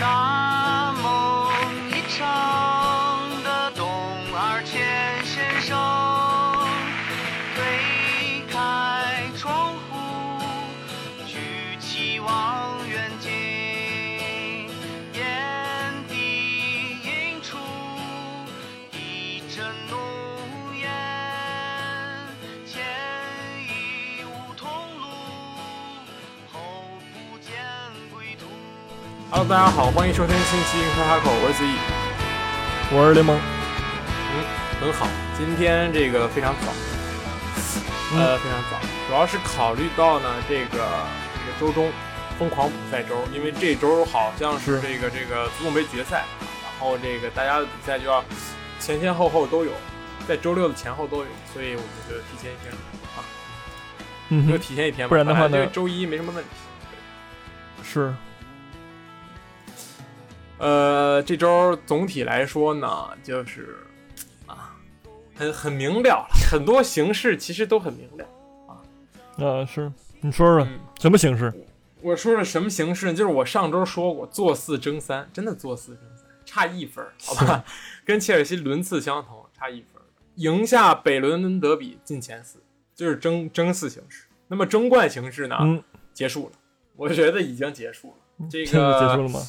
大大家好，欢迎收听新期《开哈口》，我是子毅。我是联盟，嗯，很好，今天这个非常早，呃，非常早，主要是考虑到呢这个这个周中疯狂补赛周，因为这周好像是是。这个这个足总杯决赛，然后这个大家的比赛就要前前后后都有，在周六的前后都有，所以我们就提前一天啊，就嗯就，提前一天吧，不然的话呢周一没什么问题。是，呃，这周总体来说呢，就是啊，很很明了了，很多形式其实都很明了。啊是，你说说嗯，什么形式？我说说什么形式呢？就是我上周说过，坐四争三，真的坐四争三，差一分儿，好吧，跟切尔西轮次相同，差一分儿，赢下北伦敦德比进前四，就是争争四形式。那么争冠形式呢，嗯，结束了，我觉得已经结束了。这个结束了吗？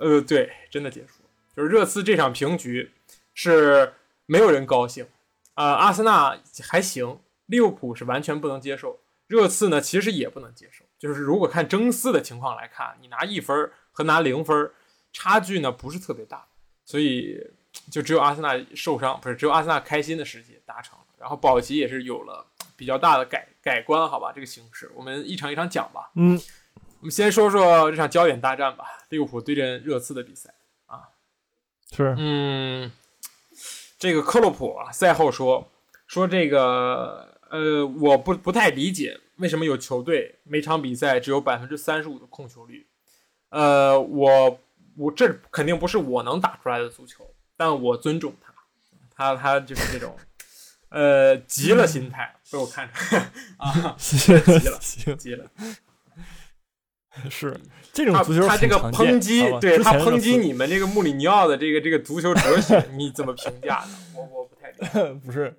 呃，对，真的结束了。就是热刺这场平局是没有人高兴，啊、阿森纳还行，利物浦是完全不能接受，热刺呢其实也不能接受。就是如果看争四的情况来看，你拿一分和拿零分差距呢不是特别大，所以就只有阿森纳受伤，不是只有阿森纳开心的时机达成了，然后保级也是有了比较大的改改观，好吧，这个形势我们一场一场讲吧。嗯，我们先说说这场焦点大战吧，利物浦对阵热刺的比赛啊。是，嗯，这个克洛普啊，赛后说说这个呃，我不不太理解为什么有球队每场比赛只有百分之三十五的控球率。呃，我我这肯定不是我能打出来的足球，但我尊重他，他他就是这种呃急了心态被我看出来 啊，急了行，急了。是这种他足球他这个抨击对他抨击你们这个穆里尼奥的这个这个足球哲学，你怎么评价呢？我我不太理解。不是，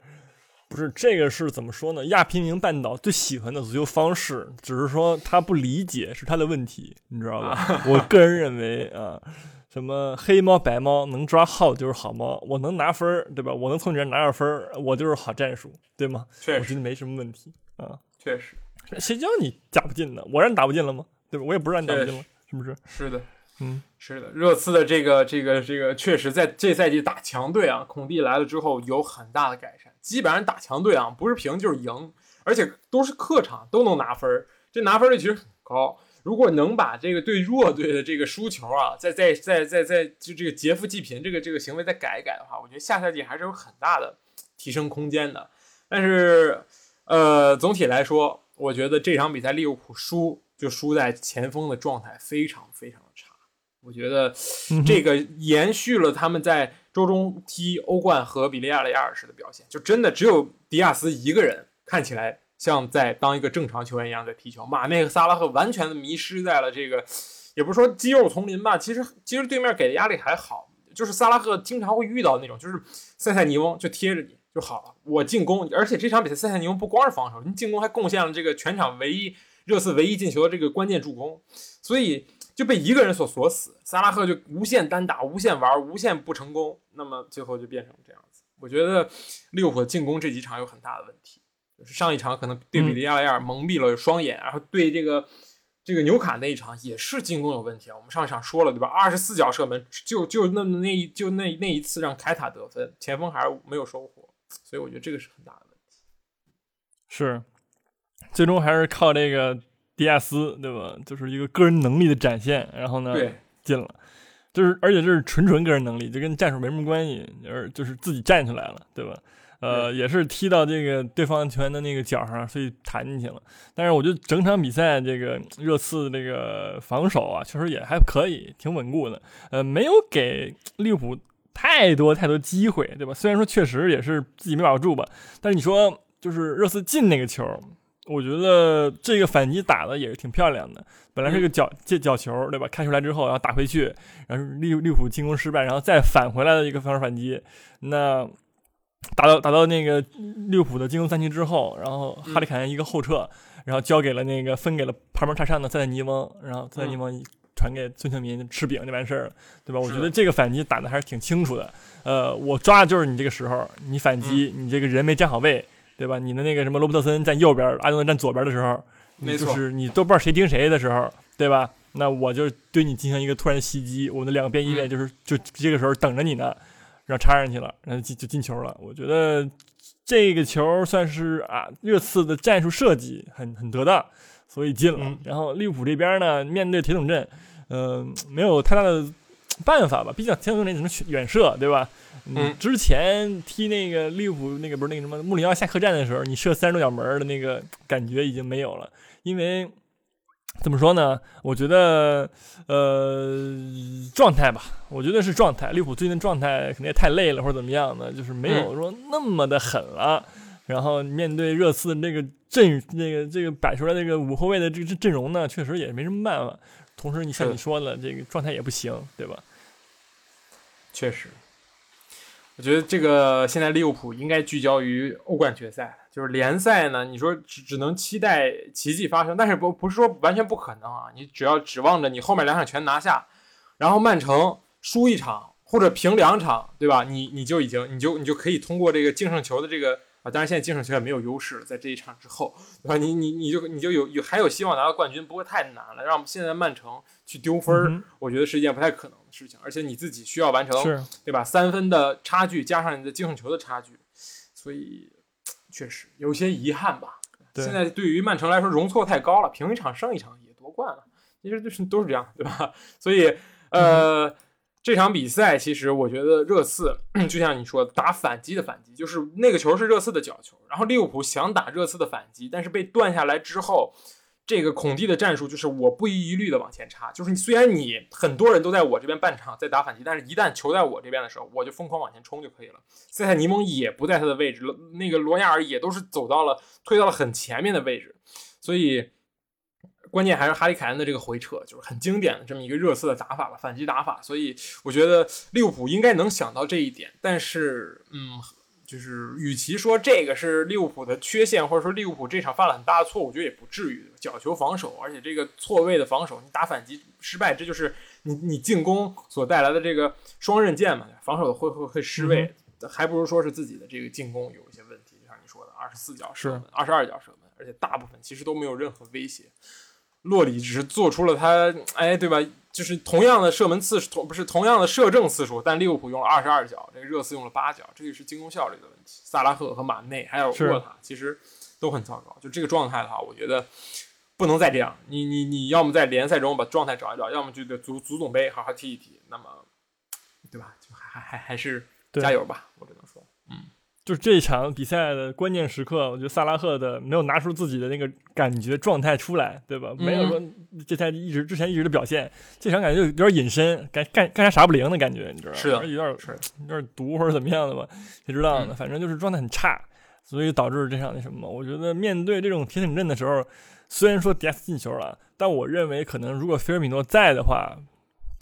不是这个是怎么说呢？亚平宁半岛最喜欢的足球方式，只是说他不理解是他的问题，你知道吧？我个人认为啊，什么黑猫白猫能抓号就是好猫，我能拿分儿，对吧？我能从你这儿拿点分儿，我就是好战术，对吗？确实我觉得没什么问题啊。确实谁叫你打不进呢？我让你打不进了吗？对吧？我也不是让你打不进了，是不是？是的，嗯，是的。热刺的这个这个这个，确实在这赛季打强队啊，孔蒂来了之后有很大的改善。基本上打强队啊，不是平就是赢，而且都是客场都能拿分儿，这拿分率其实很高。如果能把这个对弱队的这个输球啊，再再再再再就这个劫富济贫这个这个行为再改一改的话，我觉得下赛季还是有很大的提升空间的。但是，呃，总体来说，我觉得这场比赛利物浦输就输在前锋的状态非常非常的差。我觉得这个延续了他们在周中踢欧冠和比利亚雷亚尔时的表现，就真的只有迪亚斯一个人看起来像在当一个正常球员一样在踢球，马内和萨拉赫完全的迷失在了这个，也不是说肌肉丛林吧，其实其实对面给的压力还好，就是萨拉赫经常会遇到那种，就是塞塞尼翁就贴着你就好了，我进攻，而且这场比赛塞塞尼翁不光是防守，你进攻还贡献了这个全场唯一热刺唯一进球的这个关键助攻，所以就被一个人所锁死，萨拉赫就无限单打、无限玩、无限不成功，那么最后就变成这样子。我觉得利物浦的进攻这几场有很大的问题，就是上一场可能对比利亚雷尔蒙蔽了双眼，然后对这个这个纽卡那一场也是进攻有问题啊。我们上一场说了对吧？二十四脚射门，就就那么那一就那那一次让凯塔得分，前锋还是没有收获，所以我觉得这个是很大的问题。是，最终还是靠这个迪亚斯，对吧？就是一个个人能力的展现，然后呢，进了，就是而且这是纯纯个人能力，就跟战术没什么关系，而就是自己站起来了，对吧？呃，也是踢到这个对方球员的那个脚上，所以弹进去了。但是我觉得整场比赛这个热刺这个防守啊，确实也还可以，挺稳固的。呃，没有给利物浦太多太多机会，对吧？虽然说确实也是自己没把握住吧，但是你说就是热刺进那个球，我觉得这个反击打的也是挺漂亮的。本来是个角借角球，对吧？开出来之后，然后打回去，然后利利物浦进攻失败，然后再返回来的一个防守反击。那打到打到那个利物浦的进攻三期之后，然后哈里凯恩一个后撤，然后交给了那个分给了旁边插上的塞内尼翁，然后塞内尼翁传给孙兴民吃饼就完事儿了，对吧？我觉得这个反击打的还是挺清楚的。呃，我抓的就是你这个时候，你反击，你这个人没站好位，对吧？你的那个什么罗伯特森站右边，阿诺德站左边的时候。没错，就是你都不知道谁盯谁的时候，对吧？那我就对你进行一个突然袭击，我们的两个边翼位就是就这个时候等着你呢，然后插上去了，然后进就进球了。我觉得这个球算是啊热刺的战术设计很很得当，所以进了。然后利物浦这边呢，面对铁桶阵，嗯，没有太大的办法吧，毕竟铁桶阵只能远射，对吧？嗯，之前踢那个利物浦那个不是那个什么穆里尼奥下客战的时候，你射三十多脚门的那个感觉已经没有了。因为怎么说呢？我觉得，呃，状态吧，我觉得是状态。利物浦最近的状态可能也太累了，或者怎么样的，就是没有说那么的狠了。然后面对热刺那个阵，那个这个摆出来那个五后卫的这个阵容呢，确实也没什么办法。同时，你像你说的，这个状态也不行，对吧？确实。我觉得这个现在利物浦应该聚焦于欧冠决赛，就是联赛呢，你说只只能期待奇迹发生，但是不不是说完全不可能啊，你只要指望着你后面两场全拿下，然后曼城输一场或者平两场，对吧？你你就已经你就你就可以通过这个净胜球的这个。啊，当然现在净胜球也没有优势了，在这一场之后，对吧？你你你就你就有有还有希望拿到冠军，不会太难了。让现在曼城去丢分儿，我觉得是一件不太可能的事情。而且你自己需要完成，对吧？三分的差距加上你的净胜球的差距，所以确实有些遗憾吧。现在对于曼城来说，容错太高了，平一场胜一场也夺冠了，其实就是都是这样，对吧？所以呃。这场比赛其实我觉得热刺 就像你说打反击的反击，就是那个球是热刺的角球，然后利物浦想打热刺的反击，但是被断下来之后，这个孔蒂的战术就是我不遗余力的往前插，就是虽然你很多人都在我这边半场在打反击，但是一旦球在我这边的时候，我就疯狂往前冲就可以了。塞塞尼蒙也不在他的位置了，那个罗亚尔也都是走到了推到了很前面的位置，所以。关键还是哈利凯恩的这个回撤，就是很经典的这么一个热刺的打法吧，反击打法。所以我觉得利物浦应该能想到这一点。但是，嗯，就是与其说这个是利物浦的缺陷，或者说利物浦这场犯了很大的错误，我觉得也不至于。角球防守，而且这个错位的防守，你打反击失败，这就是你你进攻所带来的这个双刃剑嘛。防守会会会失位，还不如说是自己的这个进攻有一些问题。就像你说的，二十四脚射门，二十二脚射门，而且大部分其实都没有任何威胁。洛里只是做出了他，哎，对吧？就是同样的射门次数，同不是同样的射正次数，但利物浦用了二十二脚，这个热刺用了八脚，这个是进攻效率的问题。萨拉赫和马内还有沃塔其实都很糟糕。就这个状态的话，我觉得不能再这样。你你你要么在联赛中把状态找一找，要么就得足足总杯好好踢一踢。那么，对吧？就还还还是加油吧，我只能说，嗯。就是这一场比赛的关键时刻，我觉得萨拉赫的没有拿出自己的那个感觉状态出来，对吧？没有说这赛季一直之前一直的表现，这场感觉就有点隐身，干干干啥啥不灵的感觉，你知道吗？是的，有点有点毒或者怎么样的吧？谁知道呢？反正就是状态很差，所以导致这场那什么？我觉得面对这种铁桶阵的时候，虽然说迪亚斯进球了，但我认为可能如果菲尔米诺在的话，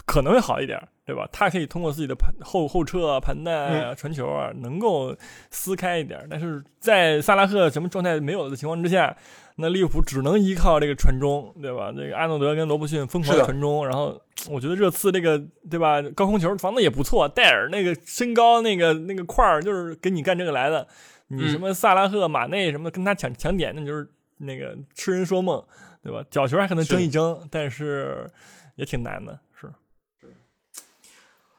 可能会好一点。对吧？他可以通过自己的盘后后撤啊、盘带啊、传球啊，能够撕开一点。但是在萨拉赫什么状态没有的情况之下，那利物浦只能依靠这个传中，对吧？这个阿诺德跟罗伯逊疯狂传中，然后我觉得热刺这个对吧？高空球防的也不错，戴尔那个身高那个那个块儿就是给你干这个来的。你什么萨拉赫、马内什么跟他抢抢点，那就是那个痴人说梦，对吧？角球还可能争一争，但是也挺难的。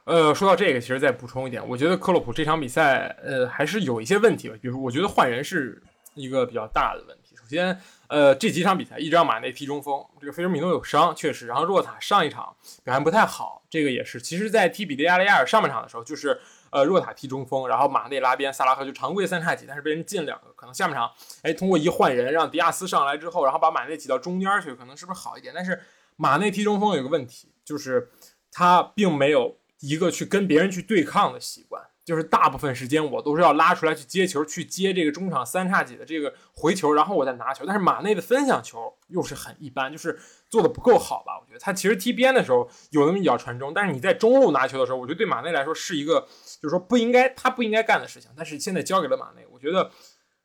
呃，说到这个，其实再补充一点，我觉得克洛普这场比赛，呃，还是有一些问题吧。比如，我觉得换人是一个比较大的问题。首先，呃，这几场比赛一直让马内踢中锋，这个菲尔米诺有伤，确实。然后若塔上一场表现不太好，这个也是。其实，在踢比利亚雷亚尔上半场的时候，就是呃，若塔踢中锋，然后马内拉边，萨拉赫就常规三叉戟，但是被人进两个。可能下半场，哎，通过一换人，让迪亚斯上来之后，然后把马内挤到中间去，可能是不是好一点？但是马内踢中锋有个问题，就是他并没有。一个去跟别人去对抗的习惯，就是大部分时间我都是要拉出来去接球，去接这个中场三叉戟的这个回球，然后我再拿球。但是马内的分享球又是很一般，就是做的不够好吧？我觉得他其实踢边的时候有那么一脚传中，但是你在中路拿球的时候，我觉得对马内来说是一个就是说不应该他不应该干的事情。但是现在交给了马内，我觉得，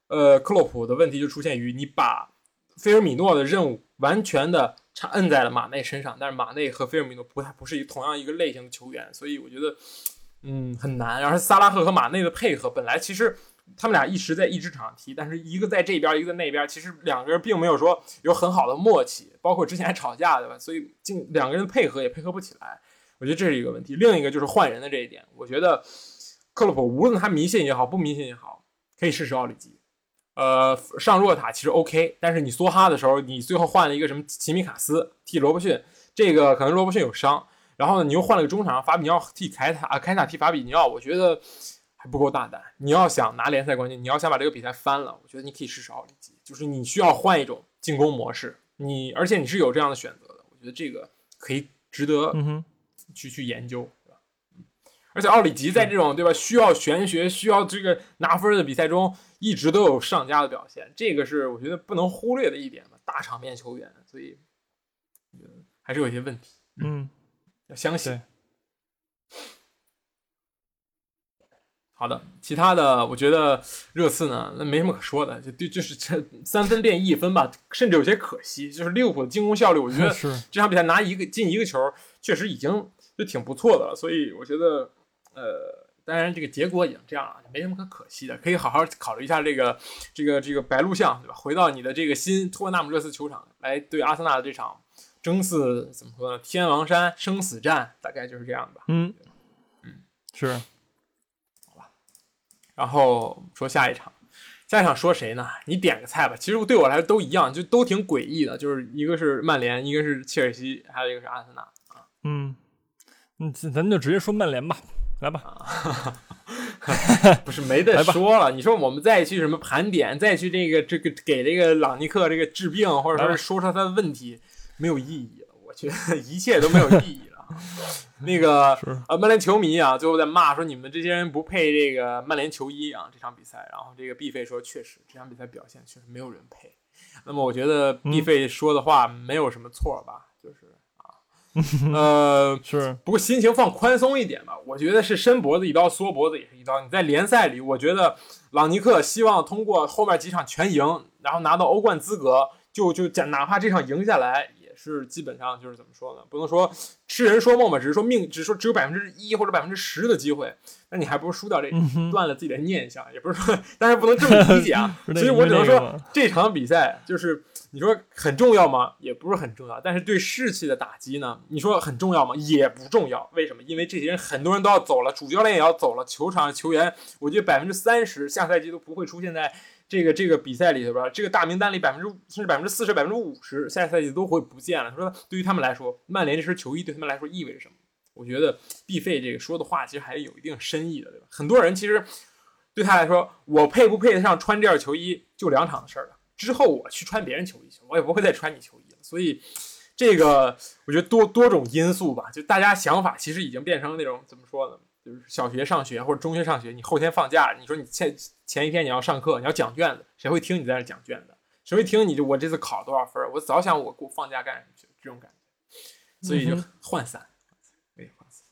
呃，克洛普的问题就出现于你把菲尔米诺的任务完全的插摁在了马内身上，但是马内和菲尔米诺不太不是一同样一个类型的球员，所以我觉得。嗯，很难。然后萨拉赫和马内的配合，本来其实他们俩一直在一支场上踢，但是一个在这边，一个在那边，其实两个人并没有说有很好的默契，包括之前还吵架，对吧？所以进两个人配合也配合不起来，我觉得这是一个问题。另一个就是换人的这一点，我觉得克洛普无论他迷信也好，不迷信也好，可以试试奥里吉。呃，上若塔其实 OK，但是你梭哈的时候，你最后换了一个什么齐米卡斯替罗伯逊，这个可能罗伯逊有伤。然后呢，你又换了个中场，法比尼奥替凯塔啊，凯塔替法比尼奥，我觉得还不够大胆。你要想拿联赛冠军，你要想把这个比赛翻了，我觉得你可以试试奥里吉，就是你需要换一种进攻模式。你而且你是有这样的选择的，我觉得这个可以值得去去研究？而且奥里吉在这种对吧需要玄学、需要这个拿分的比赛中，一直都有上佳的表现，这个是我觉得不能忽略的一点吧。大场面球员，所以还是有一些问题。嗯。要相信。好的，其他的我觉得热刺呢，那没什么可说的，就就就是这三分变一分吧，甚至有些可惜。就是利物浦的进攻效率，我觉得 这场比赛拿一个进一个球，确实已经就挺不错的了。所以我觉得，呃，当然这个结果已经这样了，没什么可可惜的，可以好好考虑一下这个这个这个白鹿巷，对吧？回到你的这个新托纳姆热刺球场来对阿森纳的这场。争四怎么说呢？天王山生死战大概就是这样吧。嗯嗯，是，好吧。然后说下一场，下一场说谁呢？你点个菜吧。其实对我来说都一样，就都挺诡异的。就是一个是曼联，一个是切尔西，还有一个是阿森纳啊。嗯嗯，咱就直接说曼联吧，来吧。不是没得说了。你说我们再去什么盘点，再去这个这个给这个朗尼克这个治病，或者说是说说他的问题。没有意义了，我觉得一切都没有意义了。那个呃，曼联球迷啊，最后在骂说你们这些人不配这个曼联球衣啊，这场比赛。然后这个 B 费说，确实这场比赛表现确实没有人配。那么我觉得 B 费说的话没有什么错吧？呃，是。不过心情放宽松一点吧。我觉得是伸脖子一刀，缩脖子也是一刀。你在联赛里，我觉得朗尼克希望通过后面几场全赢，然后拿到欧冠资格，就就假哪怕这场赢下来。也是基本上就是怎么说呢？不能说痴人说梦吧，只是说命，只是说只有百分之一或者百分之十的机会。那你还不如输掉这，断了自己的念想，也不是说，但是不能这么理解啊。所以我只能说，这场比赛就是你说很重要吗？也不是很重要。但是对士气的打击呢？你说很重要吗？也不重要。为什么？因为这些人很多人都要走了，主教练也要走了，球场球员，我觉得百分之三十下赛季都不会出现在。这个这个比赛里头吧，这个大名单里百分之甚至百分之四十、百分之五十，下赛季都会不见了。说对于他们来说，曼联这身球衣对他们来说意味着什么？我觉得毕费这个说的话其实还是有一定深意的，对吧？很多人其实对他来说，我配不配得上穿这件球衣就两场的事儿了。之后我去穿别人球衣去，我也不会再穿你球衣了。所以这个我觉得多多种因素吧，就大家想法其实已经变成那种怎么说呢？就是小学上学或者中学上学，你后天放假，你说你前前一天你要上课，你要讲卷子，谁会听你在那讲卷子？谁会听你？就我这次考多少分？我早想我过放假干什么去？这种感觉，所以就涣散，可以涣散，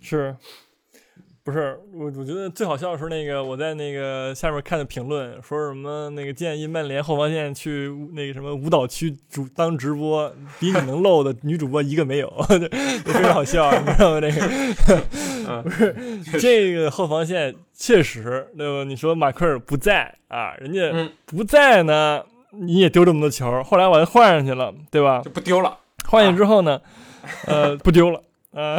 是。不是我，我觉得最好笑的是那个我在那个下面看的评论，说什么那个建议曼联后防线去那个什么舞蹈区主当直播，比你能露的女主播一个没有，非常好笑，你知道吗？这个 不是 这个后防线确实，对吧？你说马奎尔不在啊，人家不在呢，你也丢这么多球，后来我又换上去了，对吧？就不丢了。换下之后呢，呃，不丢了。呃，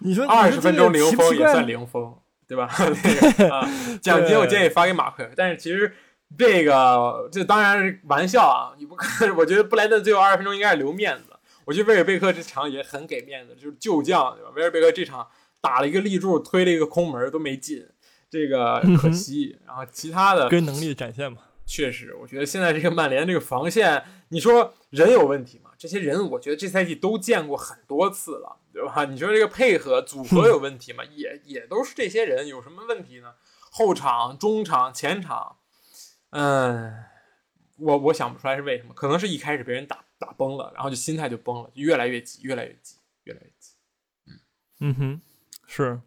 你说二十分钟零封也算零封，对吧？啊，奖金我建议发给马奎。但是其实这个这当然是玩笑啊，你不看，我觉得布莱顿最后二十分钟应该是留面子。我觉得威尔贝克这场也很给面子，就是旧将，对吧？威尔贝克这场打了一个立柱，推了一个空门都没进，这个可惜。然后其他的跟能力的展现嘛，确实，我觉得现在这个曼联这个防线，你说人有问题吗？这些人我觉得这赛季都见过很多次了。对吧？你说这个配合组合有问题吗？也也都是这些人，有什么问题呢？后场、中场、前场，嗯，我我想不出来是为什么，可能是一开始被人打打崩了，然后就心态就崩了，就越来越急，越来越急，越来越急。嗯哼，是，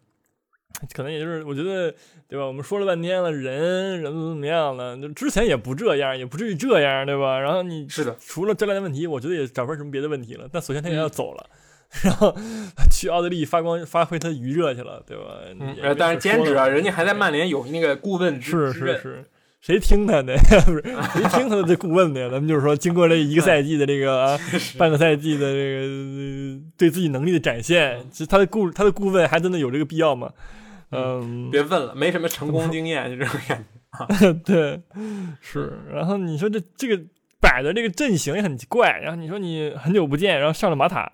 可能也就是我觉得，对吧？我们说了半天了，人人怎么怎么样了，就之前也不这样，也不至于这样，对吧？然后你是的，除了教练的问题，我觉得也找不出什么别的问题了。但首先他也要走了，然后去奥地利发光发挥他余热去了，对吧？嗯，但是兼职啊，人家还在曼联有那个顾问之是是是，谁听他的？不是谁听他的这顾问的？咱们就是说，经过这一个赛季的这个啊，半个赛季的这个呃对自己能力的展现，其实他的顾他的顾问还真的有这个必要吗？嗯，别问了，没什么成功经验，就这种感觉。对，是。然后你说这这个摆的这个阵型也很怪，然后你说你很久不见，然后上了马塔，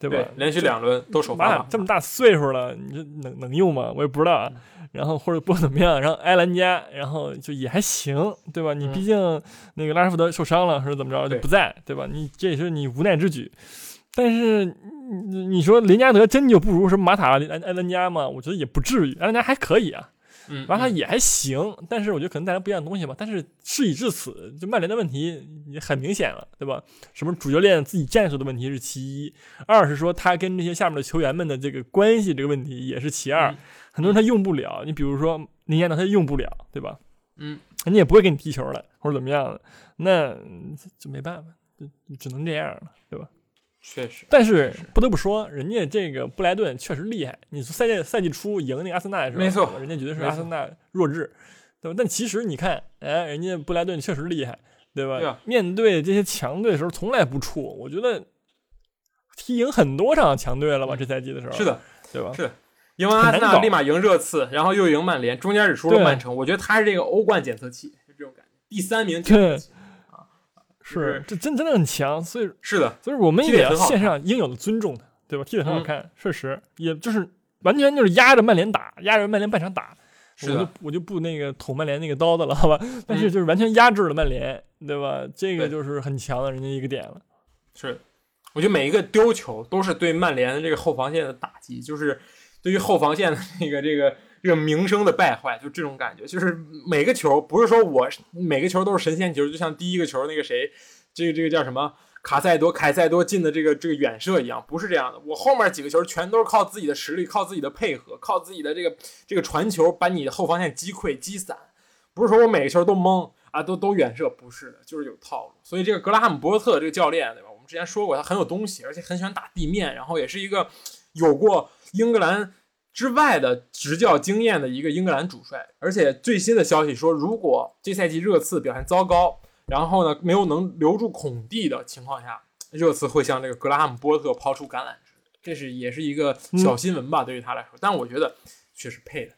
对吧？对，连续两轮都首马发了塔这么大岁数了，你这能能用吗？我也不知道啊。然后或者不管怎么样，然后埃兰加，然后就也还行，对吧？你嗯毕竟那个拉什福德受伤了，或者怎么着对就不在，对吧？你这也是你无奈之举。但是你你说林加德真就不如什么马塔、埃埃兰加吗？我觉得也不至于，埃兰加还可以啊，嗯，马塔嗯也还行。但是我觉得可能带来不一样的东西吧。但是事已至此，就曼联的问题也很明显了，对吧？什么主教练自己战术的问题是其一，二是说他跟这些下面的球员们的这个关系这个问题也是其二。嗯很多人他用不了，你比如说林加德他用不了，对吧？嗯，人家也不会给你踢球了，或者怎么样的，那嗯这这没办法，就就只能这样了，对吧？确实，但是不得不说，人家这个布莱顿确实厉害。你说赛季赛季初赢那个阿森纳的时候，没错人家绝对是阿森纳弱智，对吧？但其实你看，哎，人家布莱顿确实厉害，对吧？对啊面对这些强队的时候从来不怵，我觉得踢赢很多场强队了吧？这赛季的时候，是，的，对吧？是的。赢完阿森纳，立马赢热刺，然后又赢曼联，中间只输了曼城。我觉得他是这个欧冠检测器，就这种感觉。第三名检测器，是，这真真的很强，所以是的，所以我们也要也很好看献上应有的尊重他，对吧？踢得很好嗯看，确实，也就是完全就是压着曼联打，压着曼联半场打。是我就我就不那个捅曼联那个刀子了，好吧？但是就是完全压制了曼联，对吧？这个就是很强的人家一个点了。是。我觉得每一个丢球都是对曼联的这个后防线的打击，就是对于后防线的这个这个这个名声的败坏，就这种感觉。就是每个球不是说我每个球都是神仙球，就像第一个球那个谁，这个这个叫什么卡塞多凯塞多进的这个这个远射一样，不是这样的。我后面几个球全都是靠自己的实力，靠自己的配合，靠自己的这个这个传球把你的后防线击溃击散，不是说我每个球都蒙啊，都都远射，不是的，就是有套路。所以这个格拉汉姆波特这个教练，对吧？我们之前说过，他很有东西，而且很喜欢打地面，然后也是一个有过英格兰之外的执教经验的一个英格兰主帅。而且最新的消息说，如果这赛季热刺表现糟糕，然后呢没有能留住孔蒂的情况下，热刺会向这个格拉汉姆波特抛出橄榄枝，这是也是一个小新闻吧，对于他来说。但我觉得确实配的。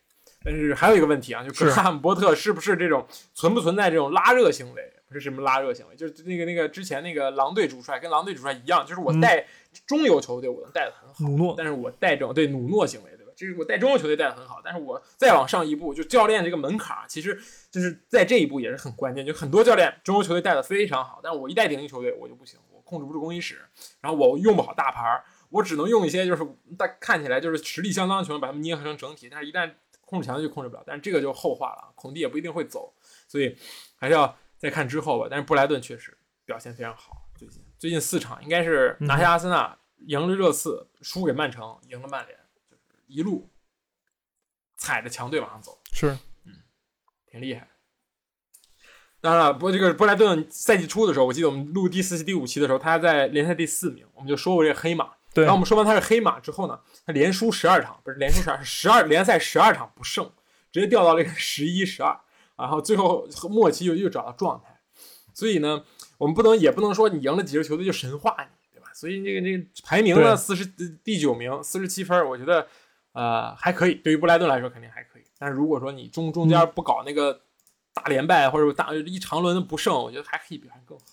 但是还有一个问题啊，就格拉汉姆波特是不是这种存不存在这种拉热行为？不是什么拉热行为，就是那个那个之前那个狼队主帅跟狼队主帅一样，就是我嗯带中游球队我能带的很好，努诺，但是我带这种对努诺行为，就？是我带中游球队带的很好，但是我再往上一步，就教练这个门槛，其实就是在这一步也是很关键。就很多教练中游球队带的非常好，但是我一带顶级球队我就不行，我控制不住更衣室，然后我用不好大牌儿，我只能用一些就是大看起来就是实力相当的球员把他们捏合成整体，但是一旦控制强队就控制不了。但是这个就后话了，孔蒂也不一定会走，所以还是要再看之后吧。但是布莱顿确实表现非常好，最近最近四场应该是拿下阿森纳，赢了热刺，输给曼城，赢了曼联，一路踩着强队往上走，是挺厉害。当然了，不过这个布莱顿赛季初的时候，我记得我们录第四期、第五期的时候，他在联赛第四名，我们就说过这个黑马。对然后我们说完他是黑马之后呢，他连输十二场，不是连输十二，是十二联赛十二场不胜，直接掉到这个十一、十二，然后最后末期又又找到状态。所以呢，我们不能也不能说你赢了几支球队就神话你，对吧？所以这个这个排名呢，对四十第九名，四十七分，我觉得呃还可以，对于布莱顿来说肯定还可以。但是如果说你中中间不搞那个大连败或者大一长轮的不胜，我觉得还可以表现更好。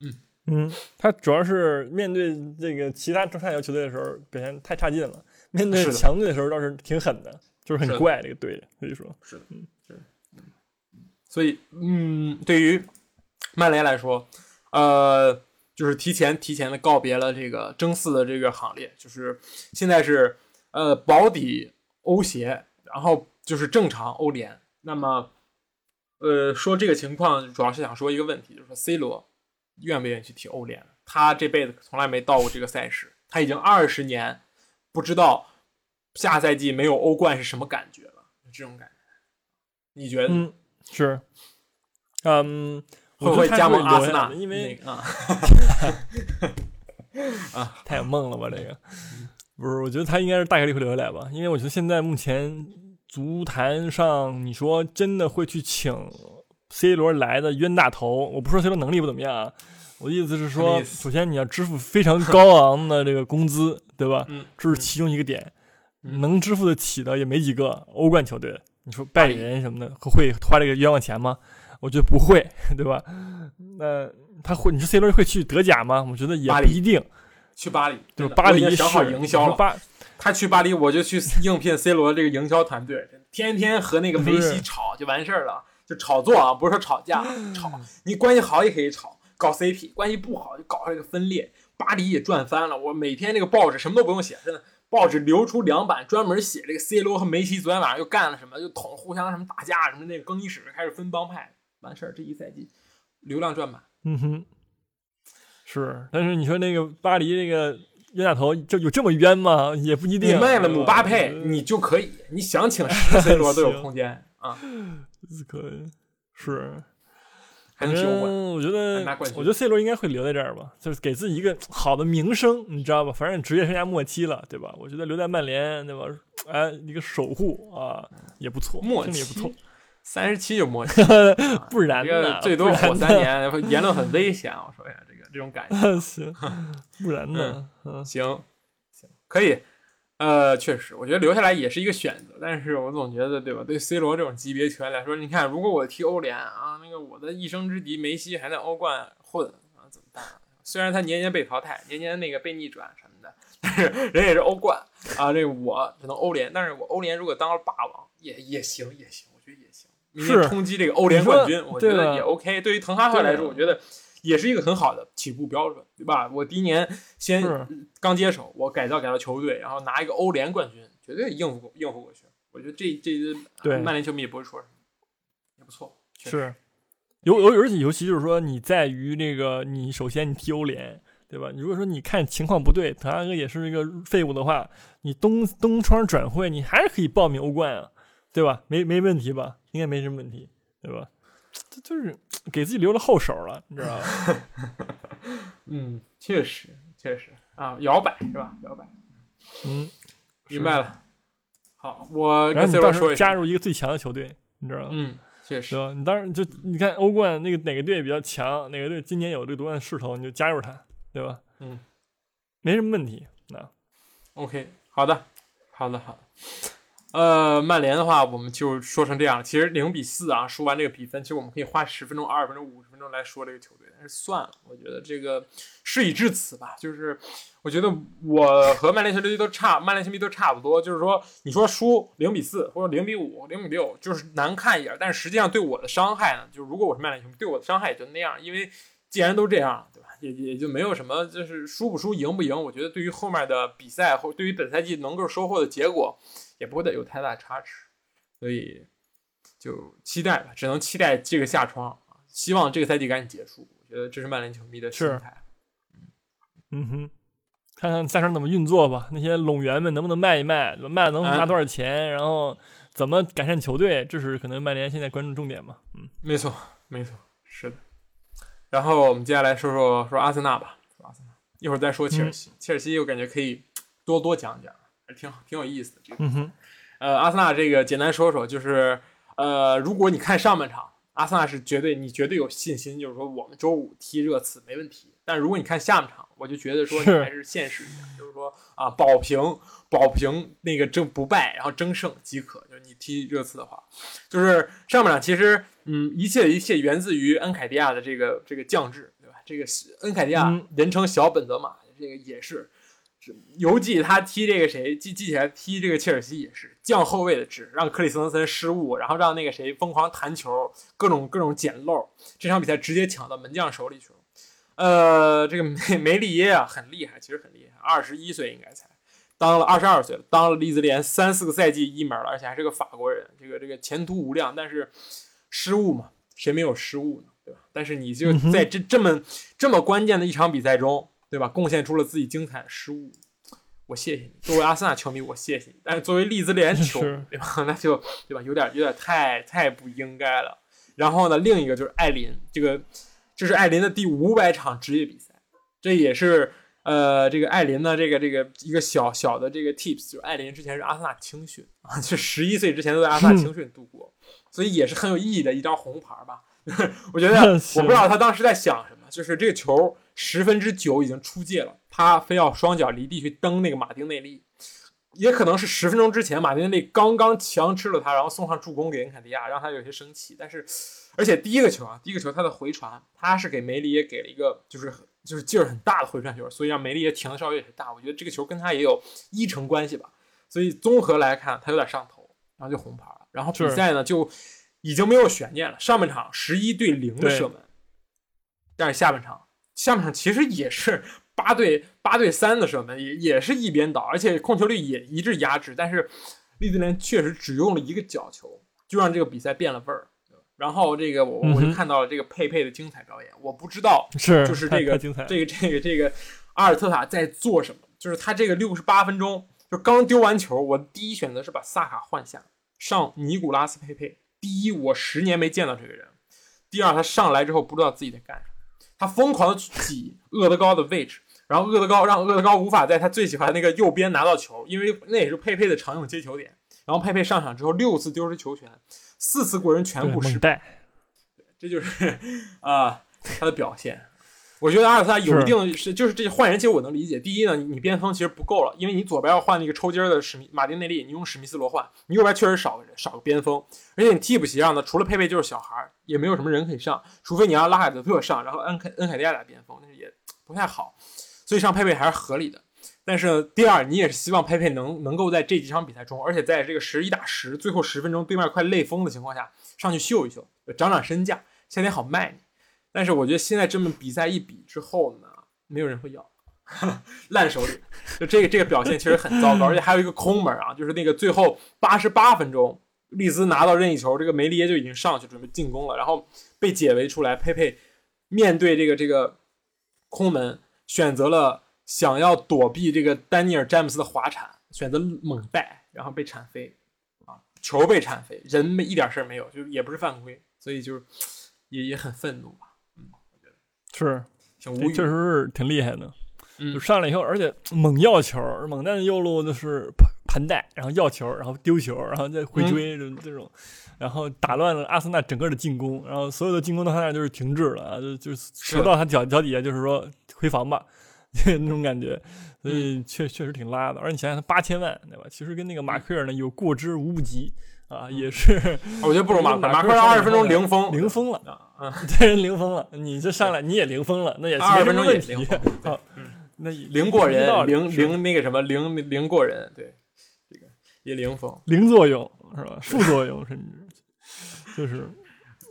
嗯嗯，他主要是面对这个其他中下游球队的时候表现太差劲了，面对强队的时候倒是挺狠的，就是很怪这个队，所以说，是的。嗯所以，嗯，对于曼联来说，呃，就是提前提前的告别了这个争四的这个行列，就是现在是呃保底欧协，然后就是正常欧联。那么呃说这个情况，主要是想说一个问题，就是说 C 罗愿不愿意去踢欧联？他这辈子从来没到过这个赛事，他已经二十年不知道下赛季没有欧冠是什么感觉了，这种感觉，你觉得嗯，是，嗯，会不会加盟阿森纳？因为那个 啊，太有梦了吧，这个不是，我觉得他应该是大概率会留下来吧，因为我觉得现在目前足坛上，你说真的会去请 C 罗来的冤大头，我不说 C 罗能力不怎么样啊，我的意思是说，首先你要支付非常高昂的这个工资，对吧？嗯，这是其中一个点，嗯能支付得起的也没几个欧冠球队。你说拜仁什么的会花这个冤枉钱吗？我觉得不会，对吧？那他会？你说 C 罗会去德甲吗？我觉得也不一定。去巴黎，对，巴黎想好营销了。巴，他去巴黎，我就去应聘 C 罗这个营销团队，天天和那个梅西吵就完事儿了，就炒作啊，不是说吵架，吵。你关系好也可以吵，搞 CP；关系不好就搞这个分裂。巴黎也赚翻了，我每天那个报纸什么都不用写，真的。报纸留出两版，专门写这个 C 罗和梅西昨天晚上又干了什么，就捅互相什么打架什么，那个更衣室开始分帮派，完事儿。这一赛季流量赚满。嗯哼，是。但是你说那个巴黎那个冤大头，这有这么冤吗？也不一定。你卖了姆巴佩，你就可以，你想请 C 罗都有空间啊。可以，是。反正我觉得，我觉得 C 罗应该会留在这儿吧，就是给自己一个好的名声，你知道吧？反正职业生涯末期了，对吧？我觉得留在曼联，对吧？哎，一个守护啊，也不错，末期也不错，三十七就末期，不然呢？最多火三年，言论很危险。我说一下这种感觉，行，不然呢？嗯，行行，可以。呃，确实，我觉得留下来也是一个选择，但是我总觉得，对吧？对 C 罗这种级别球员来说，你看，如果我踢欧联啊，那个我的一生之敌梅西还在欧冠混啊，怎么办？虽然他年年被淘汰，年年那个被逆转什么的，但是人也是欧冠啊。这个我只能欧联，但是我欧联如果当了霸王也也行也行，我觉得也行。明年冲击这个欧联冠军，我觉得也 OK。对于滕哈赫来说，我觉得。也是一个很好的起步标准，对吧？我第一年先刚接手，我改造改造球队，然后拿一个欧联冠军，绝对应付应付过去。我觉得这这曼联球迷也不会说什么，也不错。是，尤尤而且尤其就是说，你在于那个，你首先你踢欧联，对吧？你如果说你看情况不对，滕哈格也是一个废物的话，你东东窗转会，你还是可以报名欧冠啊，对吧？没没问题吧？应该没什么问题，对吧？这就是给自己留了后手了，你知道吧？嗯，确实，确实啊，摇摆是吧？摇摆，嗯，明白了。好，我然后你到时候加入一个最强的球队，你知道吗？嗯，确实？你当然就你看欧冠那个哪个队比较强，哪个队今年有这个夺冠势头，你就加入他，对吧？嗯，没什么问题。那 OK，好的，好的，好的。呃，曼联的话，我们就说成这样。其实零比四啊，输完这个比分，其实我们可以花十分钟、二十分钟、五十分钟来说这个球队。但是算了，我觉得这个事已至此吧。就是我觉得我和曼联球队都差，曼联球迷都差不多。就是说，你说输零比四或者零比五、零比六，就是难看一点。但是实际上对我的伤害呢，就是如果我是曼联球迷，对我的伤害也就那样。因为既然都这样，也也就没有什么，就是输不输、赢不赢。我觉得对于后面的比赛或对于本赛季能够收获的结果。也不会有太大差池，所以就期待吧，只能期待这个下窗啊！希望这个赛季赶紧结束。我觉得这是曼联球迷的心态。嗯哼，看看赛场怎么运作吧。那些拢员们能不能卖一卖，卖了能拿多少钱，然后怎么改善球队，这是可能曼联现在关注重点嘛？嗯，没错，没错，是的。然后我们接下来说说说阿森纳吧，说阿森纳，一会儿再说切尔西。切尔西我感觉可以多多讲讲。还挺好，挺有意思的这个。嗯哼，呃，阿森纳这个简单说说，就是呃，如果你看上半场，阿森纳是绝对你绝对有信心，就是说我们周五踢热刺没问题。但如果你看下半场，我就觉得说你还是现实一点，就是说啊，保平保平那个争不败，然后争胜即可。就是你踢热刺的话，就是上半场其实嗯，一切一切源自于恩凯迪亚的这个这个降智，对吧？这个恩凯迪亚人称小本泽马，这个也是。游记他踢这个谁记记起来踢这个切尔西也是降后卫的智，让克里斯滕森失误，然后让那个谁疯狂弹球，各种各种捡漏，这场比赛直接抢到门将手里去了。呃，这个梅梅利耶啊，很厉害，其实很厉害，二十一岁应该才当了二十二岁了，当了利兹联三四个赛季一门了，而且还是个法国人，这个这个前途无量，但是失误嘛，谁没有失误呢？对吧？但是你就在这这么这么关键的一场比赛中，对吧？贡献出了自己精彩的失误，我谢谢你。作为阿森纳球迷，我谢谢你。但是作为利兹联球迷，对吧？那就对吧？有点有点太太不应该了。然后呢，另一个就是艾琳，这个这是艾琳的第五百场职业比赛，这也是呃这个艾琳呢这个这个一个小小的这个 tips，就是艾琳之前是阿森纳青训啊，就十一岁之前都在阿森纳青训度过，所以也是很有意义的一张红牌吧。我觉得 我不知道他当时在想什么，就是这个球十分之九已经出界了，他非要双脚离地去蹬那个马丁内利，也可能是十分钟之前马丁内利刚刚强吃了他，然后送上助攻给恩凯迪亚，让他有些生气。但是，而且第一个球啊，第一个球他的回传，他是给梅里也给了一个就是就是劲儿很大的回传球，所以让梅丽也停的稍微有些大。我觉得这个球跟他也有一成关系吧。所以综合来看，他有点上头，然后就红牌了。然后比赛呢就已经没有悬念了，上半场十一对零的射门，但是下半场下半场其实也是八对八对三的射门，也也是一边倒，而且控球率也一致压制。但是利兹联确实只用了一个角球，就让这个比赛变了味儿。然后这个我我就看到了这个佩佩的精彩表演，我不知道是就是这个精彩，这个这个这个阿尔特塔在做什么？就是他这个六十八分钟就刚丢完球，我第一选择是把萨卡换下，上尼古拉斯佩佩。第一，我十年没见到这个人；第二，他上来之后不知道自己在干什么，他疯狂的去挤 厄德高的位置，然后厄德高让厄德高无法在他最喜欢的那个右边拿到球，因为那也是佩佩的常用接球点。然后佩佩上场之后六次丢失球权，四次过人全部失败。这就是啊、他的表现。我觉得阿尔萨有一定是就是这些换人，其实我能理解。第一呢，你你边锋其实不够了，因为你左边要换那个抽筋儿的史密马丁内利，你用史密斯罗换，你右边确实少个人少个边锋，而且你替补席上呢，除了佩佩就是小孩儿，也没有什么人可以上，除非你让拉海德特上，然后恩凯恩凯迪亚打边锋，那也不太好，所以上佩佩还是合理的。但是第二，你也是希望佩佩能能够在这几场比赛中，而且在这个十一打十最后十分钟对面快累疯的情况下，上去秀一秀，涨涨身价，夏天好卖你。但是我觉得现在这么比赛一比之后呢，没有人会要，烂手里。就这个这个表现其实很糟糕，而且还有一个空门啊，就是那个最后八十八分钟，利兹拿到任意球，这个梅利耶就已经上去准备进攻了，然后被解围出来，佩佩面对这个这个空门，选择了想要躲避这个丹尼尔詹姆斯的滑铲，选择猛带，然后被铲飞。啊，球被铲飞，人没一点事儿没有，就是也不是犯规，所以就是也也很愤怒吧，嗯是。挺无语。确实是挺厉害的。嗯。就上来以后，而且猛要球，猛带的右路就是盘盘带，然后要球，然后丢球，然后再回追，这这种，然后打乱了阿森纳整个的进攻，然后所有的进攻到他那儿就是停滞了啊，就就是球到他脚脚底下就是说回防吧，那种感觉，所以确确实挺拉的。而且你想想，他八千万，对吧？其实跟那个马奎尔呢有过之无不及啊，也是我觉得不如马马马克上以后克二十分钟零封零封了，啊啊，这人零封了，你这上来你也零封了，那也二十分钟也零封，啊。那零过人，零零那个什么零零过人，对，这个也零封。零作用是吧？副作用甚至就是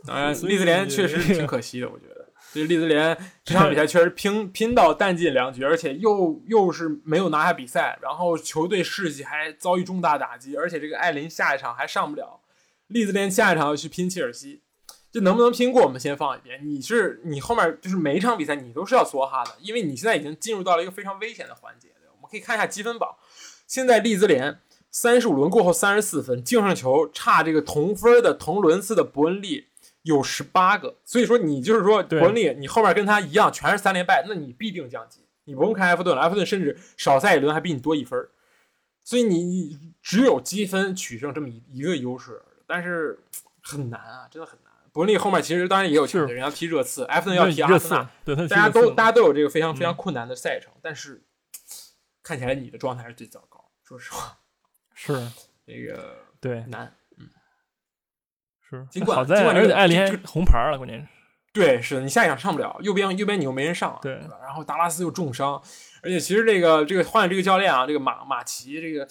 当然，所以利兹联确实挺可惜的，我觉得。这利兹联这场比赛确实拼拼到弹尽粮绝，而且又又是没有拿下比赛，然后球队士气还遭遇重大打击，而且这个艾琳下一场还上不了，利兹联下一场要去拼切尔西，这能不能拼过我们先放一边。你是你后面就是每一场比赛你都是要梭哈的，因为你现在已经进入到了一个非常危险的环节。我们可以看一下积分榜，现在利兹联三十五轮过后三十四分，净胜球差这个同分的同轮次的伯恩利有十八个，所以说你就是说伯利，你后面跟他一样全是三连败，那你必定降级。你不用看埃弗顿了，埃弗顿甚至少赛一轮还比你多一分儿，所以你你只有积分取胜这么一一个优势，但是很难啊，真的很难。伯恩利后面其实当然也有强队，是人要踢热刺，埃弗顿要踢阿森纳，，对大家都大家家都有这个非常非常嗯困难的赛程，但是看起来你的状态是最糟糕。说实话，是这个对难。是，尽管好在尽管这个而且艾琳这还红牌了，关键是对，是你下一场上不了，右边右边你又没人上啊，对？然后达拉斯又重伤，而且其实这个这个换了这个教练啊，这个马马奇这个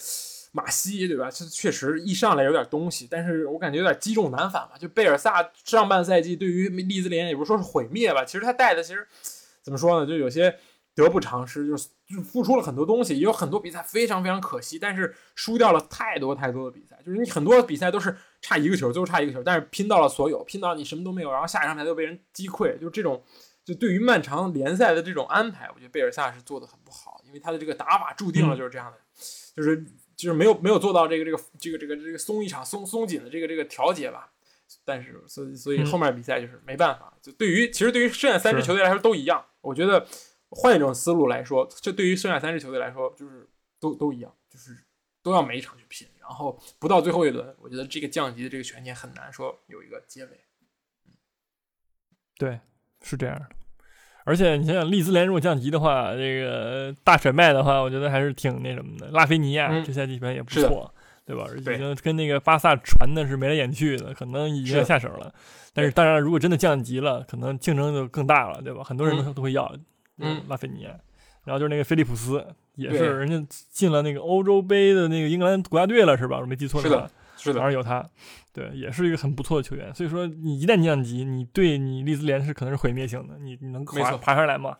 马西对吧？这确实一上来有点东西，但是我感觉有点积重难返吧。就贝尔萨上半赛季对于利兹联也不是说是毁灭吧，其实他带的其实怎怎么说呢？就有些得不偿失，就是就付出了很多东西，也有很多比赛非常非常可惜，但是输掉了太多太多的比赛。就是你很多比赛都是差一个球，最后差一个球，但是拼到了所有，拼到你什么都没有，然后下一场比赛又被人击溃，就这种。就对于漫长联赛的这种安排，我觉得贝尔萨是做的很不好，因为他的这个打法注定了就是这样的，就是就是没有没有做到这个这个这个这个这个松一场松松紧的这个这个调节吧。但是所以所以后面比赛就是没办法。就对于其实对于剩下三支球队来说都一样，我觉得换一种思路来说，这对于剩下三支球队来说就是都都一样，就是都要每一场去拼，然后不到最后一轮，我觉得这个降级的这个悬念很难说有一个结尾。对，是这样的。而且你想想，利兹联如果降级的话，这个大甩卖的话，我觉得还是挺那什么的。拉菲尼亚这赛季表现也不错，对吧？已经跟那个巴萨传的是眉来眼去的，可能已经要下手了。但是当然，如果真的降级了，可能竞争就更大了，对吧？很多人都都会要。嗯，拉菲尼亚，然后就是那个菲利普斯，也是人家进了那个欧洲杯的那个英格兰国家队了，是吧？我没记错的话，是的，反正有他。对，也是一个很不错的球员。所以说，你一旦降级，你对你利兹联是可能是毁灭性的。你你能爬爬上来吗？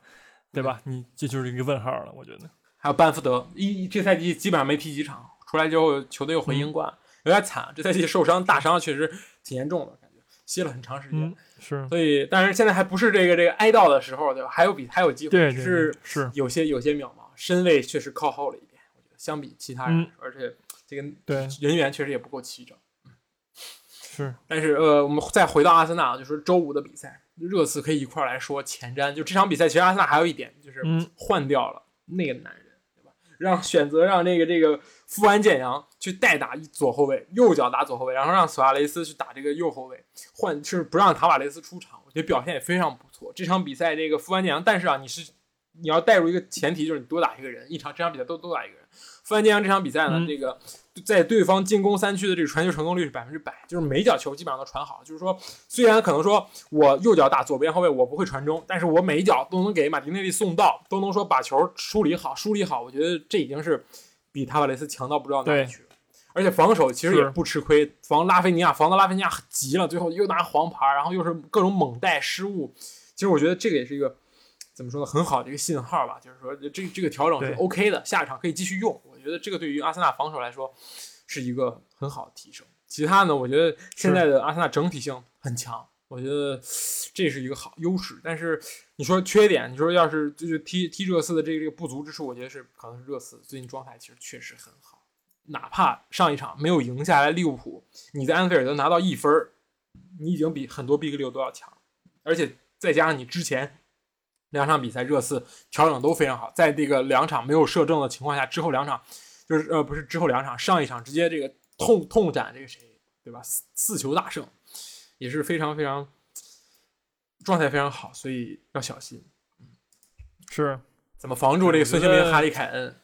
对吧？你这就是一个问号了。我觉得还有班福德，一这赛季基本上没踢几场，出来之后球队又回英冠，有点惨。这赛季受伤大伤确实挺严重的，感觉歇了很长时间。是，所以但是现在还不是这个这个哀悼的时候，对吧？还有比还有机会，是是有些有些渺茫，身位确实靠后了一点。我觉得相比其他人，而且这个对人员确实也不够齐整。是，但是呃，我们再回到阿森纳，就是周五的比赛，热刺可以一块来说前瞻。就这场比赛，其实阿森纳还有一点就是换掉了那个男人，对吧？让选择让那个这个富安健洋去代打左后卫，右脚打左后卫，然后让索亚雷斯去打这个右后卫，换是不让塔瓦雷斯出场。我觉得表现也非常不错。这场比赛这个富安健洋，但是啊，你是你要带入一个前提，就是你多打一个人，一场这场比赛都多打一个人。富安健洋这场比赛呢，这个。在对方进攻三区的这个传球成功率是百分之百，就是每脚球基本上都传好。就是说，虽然可能说我右脚打左边后卫我不会传中，但是我每一脚都能给马丁内利送到，都能说把球梳理好、梳理好。我觉得这已经是比塔瓦雷斯强到不知道哪里去了。而且防守其实也不吃亏，防拉菲尼亚，防的拉菲尼亚急了，最后又拿黄牌，然后又是各种猛带失误。其实我觉得这个也是一个怎么说呢，很好的一个信号吧，就是说这这个调整是 OK 的，下一场可以继续用。我觉得这个对于阿森纳防守来说是一个很好的提升。其他呢，我觉得现在的阿森纳整体性很强，我觉得这是一个好优势。但是你说缺点，你说要是就是踢踢热刺的这个这个不足之处，我觉得是可能是热刺最近状态其实确实很好。哪怕上一场没有赢下来利物浦，你在安菲尔德拿到一分你已经比很多 Big 六都要强，而且再加上你之前。两场比赛热刺调整都非常好，在这个两场没有射正的情况下，之后两场就是呃不是之后两场，上一场直接这个痛痛斩这个谁，对吧？四四球大胜，也是非常非常状态非常好，所以要小心。是怎么防住这个孙兴民、哈利凯恩？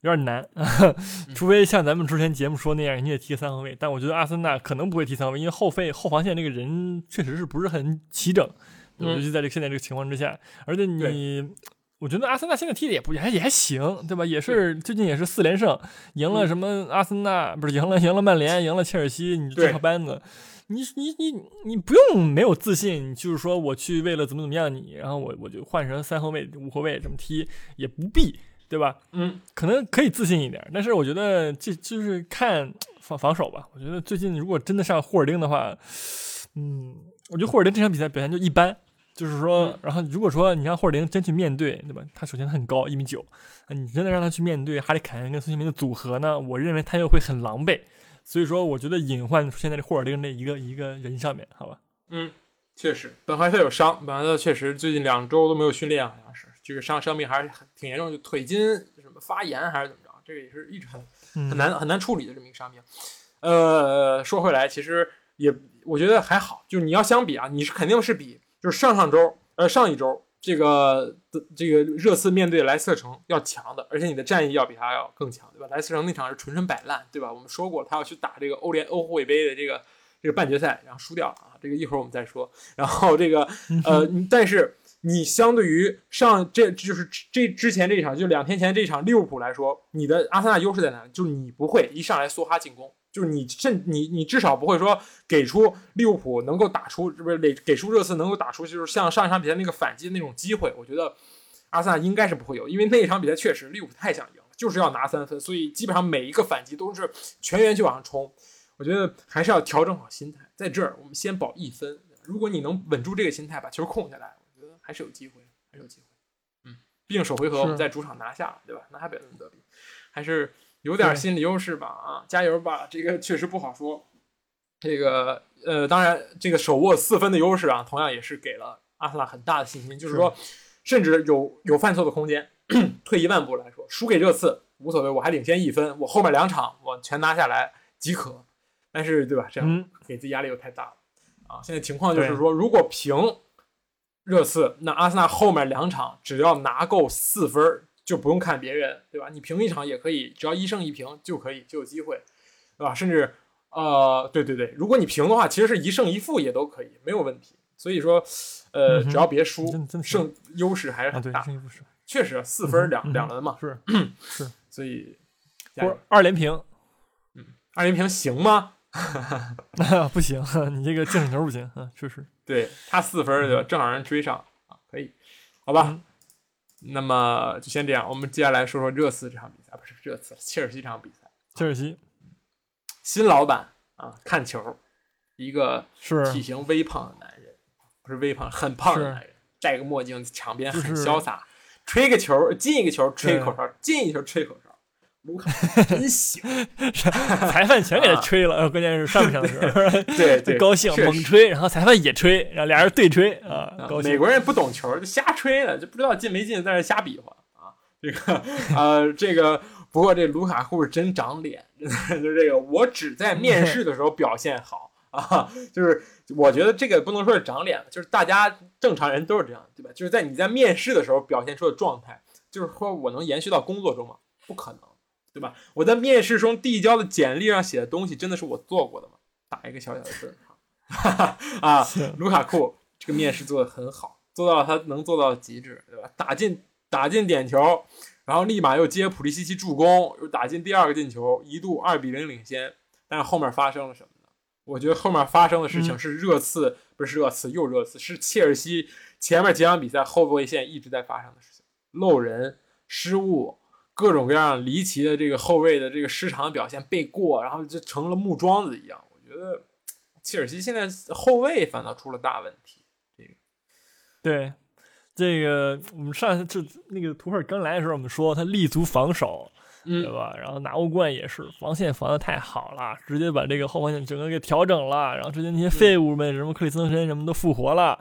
有点难，除非像咱们之前节目说那样，你得踢三后卫。但我觉得阿森纳可能不会踢三后卫，因为后费后防线这个人确实是不是很齐整。尤其在这个现在这个情况之下，而且你，我觉得阿森纳现在踢的也不也还也还行，对吧？也是最近也是四连胜，赢了什么阿森纳不是赢了赢了曼联，赢了切尔西，你这套班子，你你你你不用没有自信，就是说我去为了怎么怎么样你，然后我我就换成三后卫五后卫这么踢也不必，对吧？嗯，可能可以自信一点，但是我觉得这就是看防防守吧。我觉得最近如果真的上霍尔丁的话，嗯，我觉得霍尔丁这场比赛表现就一般。就是说，然后如果说你让霍尔丁真去面对，对吧？他首先他很高，一米九，你真的让他去面对哈里凯恩跟孙兴民的组合呢？我认为他又会很狼狈。所以说，我觉得隐患出现在这霍尔丁这一个一个人上面，好吧？嗯，确实，本怀特有伤，本怀特确实最近两周都没有训练，好像是这个伤伤病还是很挺严重，就腿筋什么发炎还是怎么着？这个也是一直很很难很难处理的这么一个伤病。呃，说回来，其实也我觉得还好，就是你要相比啊，你是肯定是比。就是上上周，呃，上一周，这个这个热刺面对莱斯特城要强的，而且你的战役要比他要更强，对吧？莱斯特城那场是纯纯摆烂，对吧？我们说过，他要去打这个欧联欧会杯的这个这个半决赛，然后输掉了啊，这个一会儿我们再说。然后这个呃，但是你相对于上这就是这之前这一场，就两天前这一场利物浦来说，你的阿森纳优势在哪？就是你不会一上来梭哈进攻，就是你甚你你至少不会说给出利物浦能够打出，不是给给出热刺能够打出，就是像上一场比赛那个反击的那种机会。我觉得阿森纳应该是不会有，因为那一场比赛确实利物浦太想赢了，就是要拿三分，所以基本上每一个反击都是全员去往上冲。我觉得还是要调整好心态，在这儿我们先保一分。如果你能稳住这个心态，把球控下来。我觉得还是有机会，还是有机会。嗯，毕竟首回合我们在主场拿下了，对吧？拿下北伦敦德比，还是有点心理优势吧。啊，加油吧！这个确实不好说。这个呃，当然，这个手握四分的优势啊，同样也是给了阿森纳很大的信心，就是说，甚至有有犯错的空间。退一万步来说，输给热刺无所谓，我还领先一分，我后面两场我全拿下来即可。但是，对吧？这样给自己压力又太大了啊！现在情况就是说，如果平。热刺，那阿森纳后面两场只要拿够四分，就不用看别人，对吧？你平一场也可以，只要一胜一平就可以，就有机会，对吧？甚至，呃，对对对，如果你平的话，其实是一胜一负也都可以，没有问题。所以说，呃，只要别输，胜优势还是很大。确实，四分两两轮嘛，是是，所以或二连平，嗯，二连平行吗？不行，你这个净胜球不行啊，确实。对他四分就正好让人追上啊，可以，好吧。那么就先这样，我们接下来说说热刺这场比赛，不是热刺，切尔西这场比赛。切尔西新老板啊，看球，一个是体型微胖的男人，不是微胖，很胖的男人，戴个墨镜，场边很潇洒，吹个球进一个球，吹口哨进一球，吹口哨。卢卡真行，裁判全给他吹了，关键是上不上时候，对对，高兴猛吹，然后裁判也吹，然后俩人对吹啊，高兴。美国人不懂球，就瞎吹了，就不知道进没进，在那瞎比划啊。这个呃，这个不过这卢卡库是真长脸，真的就这个，我只在面试的时候表现好啊，就是我觉得这个不能说是长脸，就是大家正常人都是这样，对吧？就是在你在面试的时候表现出的状态，就是说我能延续到工作中吗？不可能。对吧？我在面试中递交的简历上写的东西，真的是我做过的吗？打一个小小的字哈，啊，卢卡库这个面试做的很好，做到了他能做到的极致，对吧？打进打进点球，然后立马又接普利西奇助攻，又打进第二个进球，一度二比零领先。但是后面发生了什么呢？我觉得后面发生的事情是热刺，不是热刺又热刺，是切尔西前面几场比赛后卫线一直在发生的事情，漏人、失误。各种各样离奇的这个后卫的这个失常表现被过，然后就成了木桩子一样。我觉得切尔西现在后卫反倒出了大问题。这个，对，这个我们上次这那个图赫刚来的时候，我们说他立足防守，对吧？然后拿欧冠也是防线防的太好了，直接把这个后防线整个给调整了，然后之前那些废物们，什么克里斯滕森什么都复活了。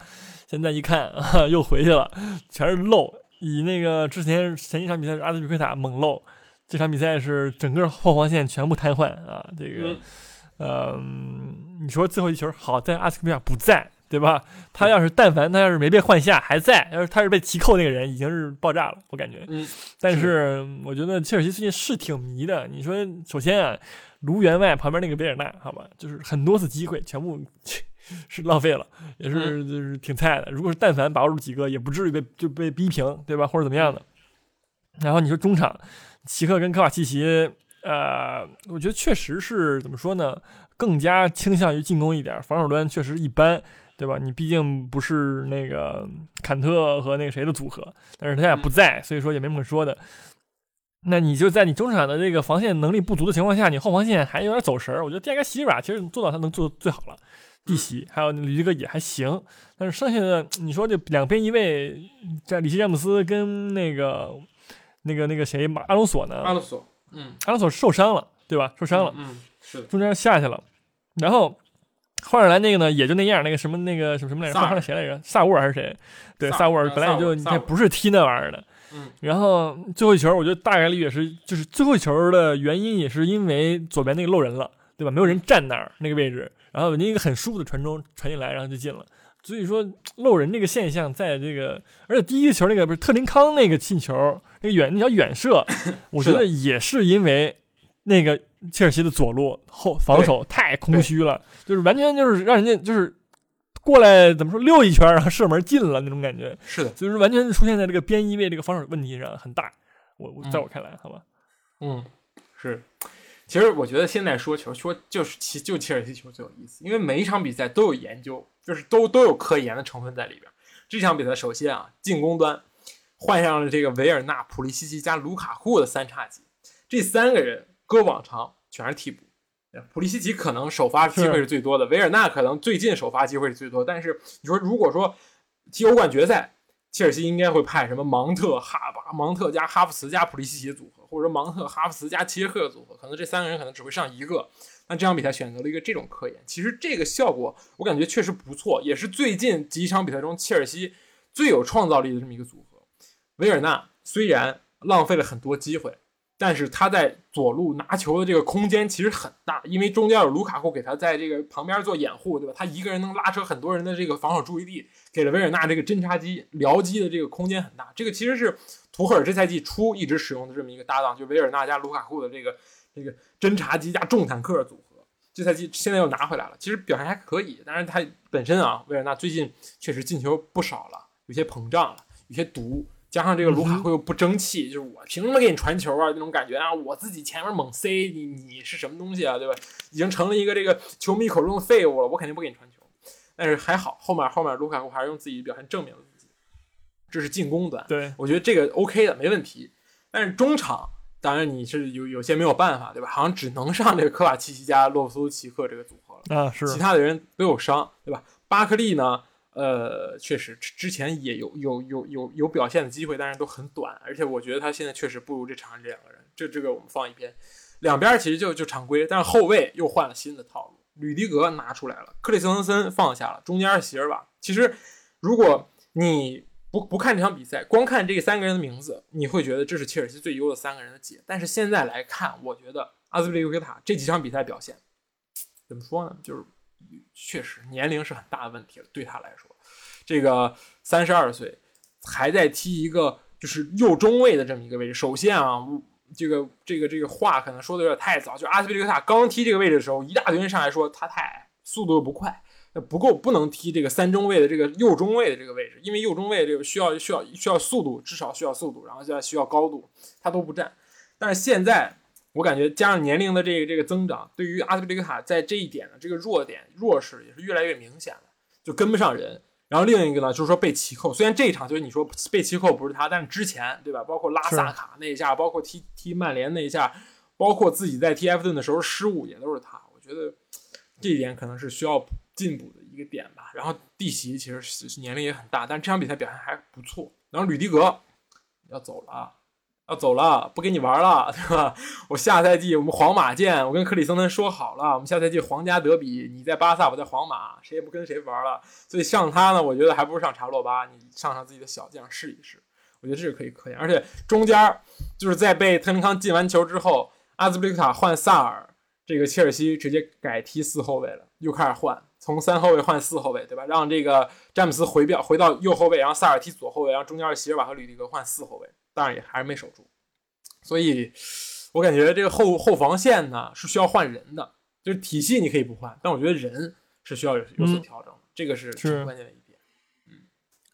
现在一看啊，又回去了，全是漏。以那个之前前一场比赛是阿兹皮奎塔猛漏，这场比赛是整个后防线全部瘫痪啊！这个，呃，你说最后一球好在阿斯皮奎塔不在，对吧？他要是但凡他要是没被换下还在，要是他是被提扣那个人已经是爆炸了，我感觉。嗯。但是我觉得切尔西最近是挺迷的。你说，首先啊，卢员外旁边那个贝尔纳，好吧，就是很多次机会全部。是浪费了，也是就是挺菜的。如果是但凡把握住几个，也不至于被就被逼平，对吧？或者怎么样的。然后你说中场，齐克跟科瓦契奇，呃，我觉得确实是怎么说呢？更加倾向于进攻一点，防守端确实一般，对吧？你毕竟不是那个坎特和那个谁的组合，但是他俩不在，所以说也没什么可说的。那你就在你中场的这个防线能力不足的情况下，你后防线还有点走神儿。我觉得第二个席尔瓦其实做到他能做的最好了。弟媳还有吕迪格也还行，但是剩下的你说这两边一位，在里希詹姆斯跟那个那个那个谁马阿隆索呢？阿隆索，嗯，阿隆索受伤了，对吧？受伤了，嗯，是中间下去了，然后换上来那个呢，也就那样，那个什么那个什么什么来着？换上来谁来着？萨乌尔还是谁？对，萨乌尔本来也就他不是踢那玩意儿的，嗯，然后最后一球，我觉得大概率也是，就是最后一球的原因也是因为左边那个漏人了，对吧？没有人站那儿那个位置。然后您一个很舒服的传中传进来，然后就进了。所以说漏人这个现象，在这个而且第一个球那个不是特林康那个进球，那个远那叫远射，我觉得也是因为那个切尔西的左路后防守太空虚了，就是完全就是让人家就是过来怎么说溜一圈，然后射门进了那种感觉，是的，就是完全出现在这个边翼位这个防守问题上很大。我我在我看来，好吧，嗯，是。其实我觉得现在说球说就是其就切尔西球最有意思，因为每一场比赛都有研究，就是都都有科研的成分在里边。这场比赛首先啊，进攻端换上了这个维尔纳、普利西奇加卢卡库的三叉戟，这三个人搁往常全是替补。普利西奇可能首发机会是最多的，维尔纳可能最近首发机会是最多。但是你说如果说踢欧冠决赛，切尔西应该会派什么芒特、哈巴、芒特加哈弗茨加普利西奇的组合，或者说芒特、哈弗茨加齐耶克的组合，可能这三个人可能只会上一个。那这场比赛选择了一个这种科研，其实这个效果我感觉确实不错，也是最近几场比赛中切尔西最有创造力的这么一个组合。维尔纳虽然浪费了很多机会。但是他在左路拿球的这个空间其实很大，因为中间有卢卡库给他在这个旁边做掩护，对吧？他一个人能拉扯很多人的这个防守注意力，给了维尔纳这个侦察机僚机的这个空间很大。这个其实是图赫尔这赛季初一直使用的这么一个搭档，就维尔纳加卢卡库的这个这个侦察机加重坦克组合。这赛季现在又拿回来了，其实表现还可以。但是他本身啊，维尔纳最近确实进球不少了，有些膨胀了，有些毒。加上这个卢卡库又不争气，就是我凭什么给你传球啊？那种感觉啊，我自己前面猛塞你，你是什么东西啊？对吧？已经成了一个这个球迷口中的废物了，我肯定不给你传球。但是还好，后面后面卢卡库还是用自己表现证明了。这是进攻端，对我觉得这个 OK 的，没问题。但是中场，当然你是有有些没有办法，对吧？好像只能上这个科瓦奇奇加洛夫苏奇克这个组合了啊，是其他的人都有伤，对吧？巴克利呢？呃，确实之前也有有有有有表现的机会，但是都很短，而且我觉得他现在确实不如这场这两个人。这这个我们放一边，两边其实就就常规，但是后卫又换了新的套路，吕迪格拿出来了，克里斯滕森放下了，中间是席尔瓦。其实如果你不不看这场比赛，光看这三个人的名字，你会觉得这是切尔西最优的三个人的解。但是现在来看，我觉得阿兹皮利克塔这几场比赛表现怎么说呢？就是。确实，年龄是很大的问题了。对他来说，这个三十二岁还在踢一个就是右中卫的这么一个位置。首先啊，这个这个这个话可能说的有点太早。就阿斯皮利克塔刚踢这个位置的时候，一大堆人上来说他太矮，速度又不快，不够，不能踢这个三中卫的这个右中卫的这个位置。因为右中卫这个需要需要需要速度，至少需要速度，然后现在需要高度，他都不占。但是现在。我感觉加上年龄的这个这个增长，对于阿斯皮利克塔在这一点的这个弱点弱势也是越来越明显了，就跟不上人。然后另一个呢，就是说被奇扣，虽然这一场就是你说被奇扣不是他，但是之前对吧？包括拉萨卡那一下，包括踢踢曼联那一下，包括自己在踢埃弗顿的时候失误也都是他。我觉得这一点可能是需要进步的一个点吧。然后弟媳其实年龄也很大，但是这场比赛表现还不错。然后吕迪格要走了啊。要走了，不跟你玩了，对吧？我下赛季我们皇马见。我跟克里斯滕说好了，我们下赛季皇家德比，你在巴萨，我在皇马，谁也不跟谁玩了。所以上他呢，我觉得还不如上查洛巴，你上上自己的小将试一试，我觉得这是可以可以。而且中间就是在被特林康进完球之后，阿兹布里克塔换萨尔，这个切尔西直接改踢四后卫了，又开始换，从三后卫换四后卫，对吧？让这个詹姆斯回表回到右后卫，然后萨尔踢左后卫，然后中间是席尔瓦和吕迪格换四后卫。当然也还是没守住，所以我感觉这个后后防线呢是需要换人的，就是体系你可以不换，但我觉得人是需要有有所调整，这个是挺关键的一点。嗯，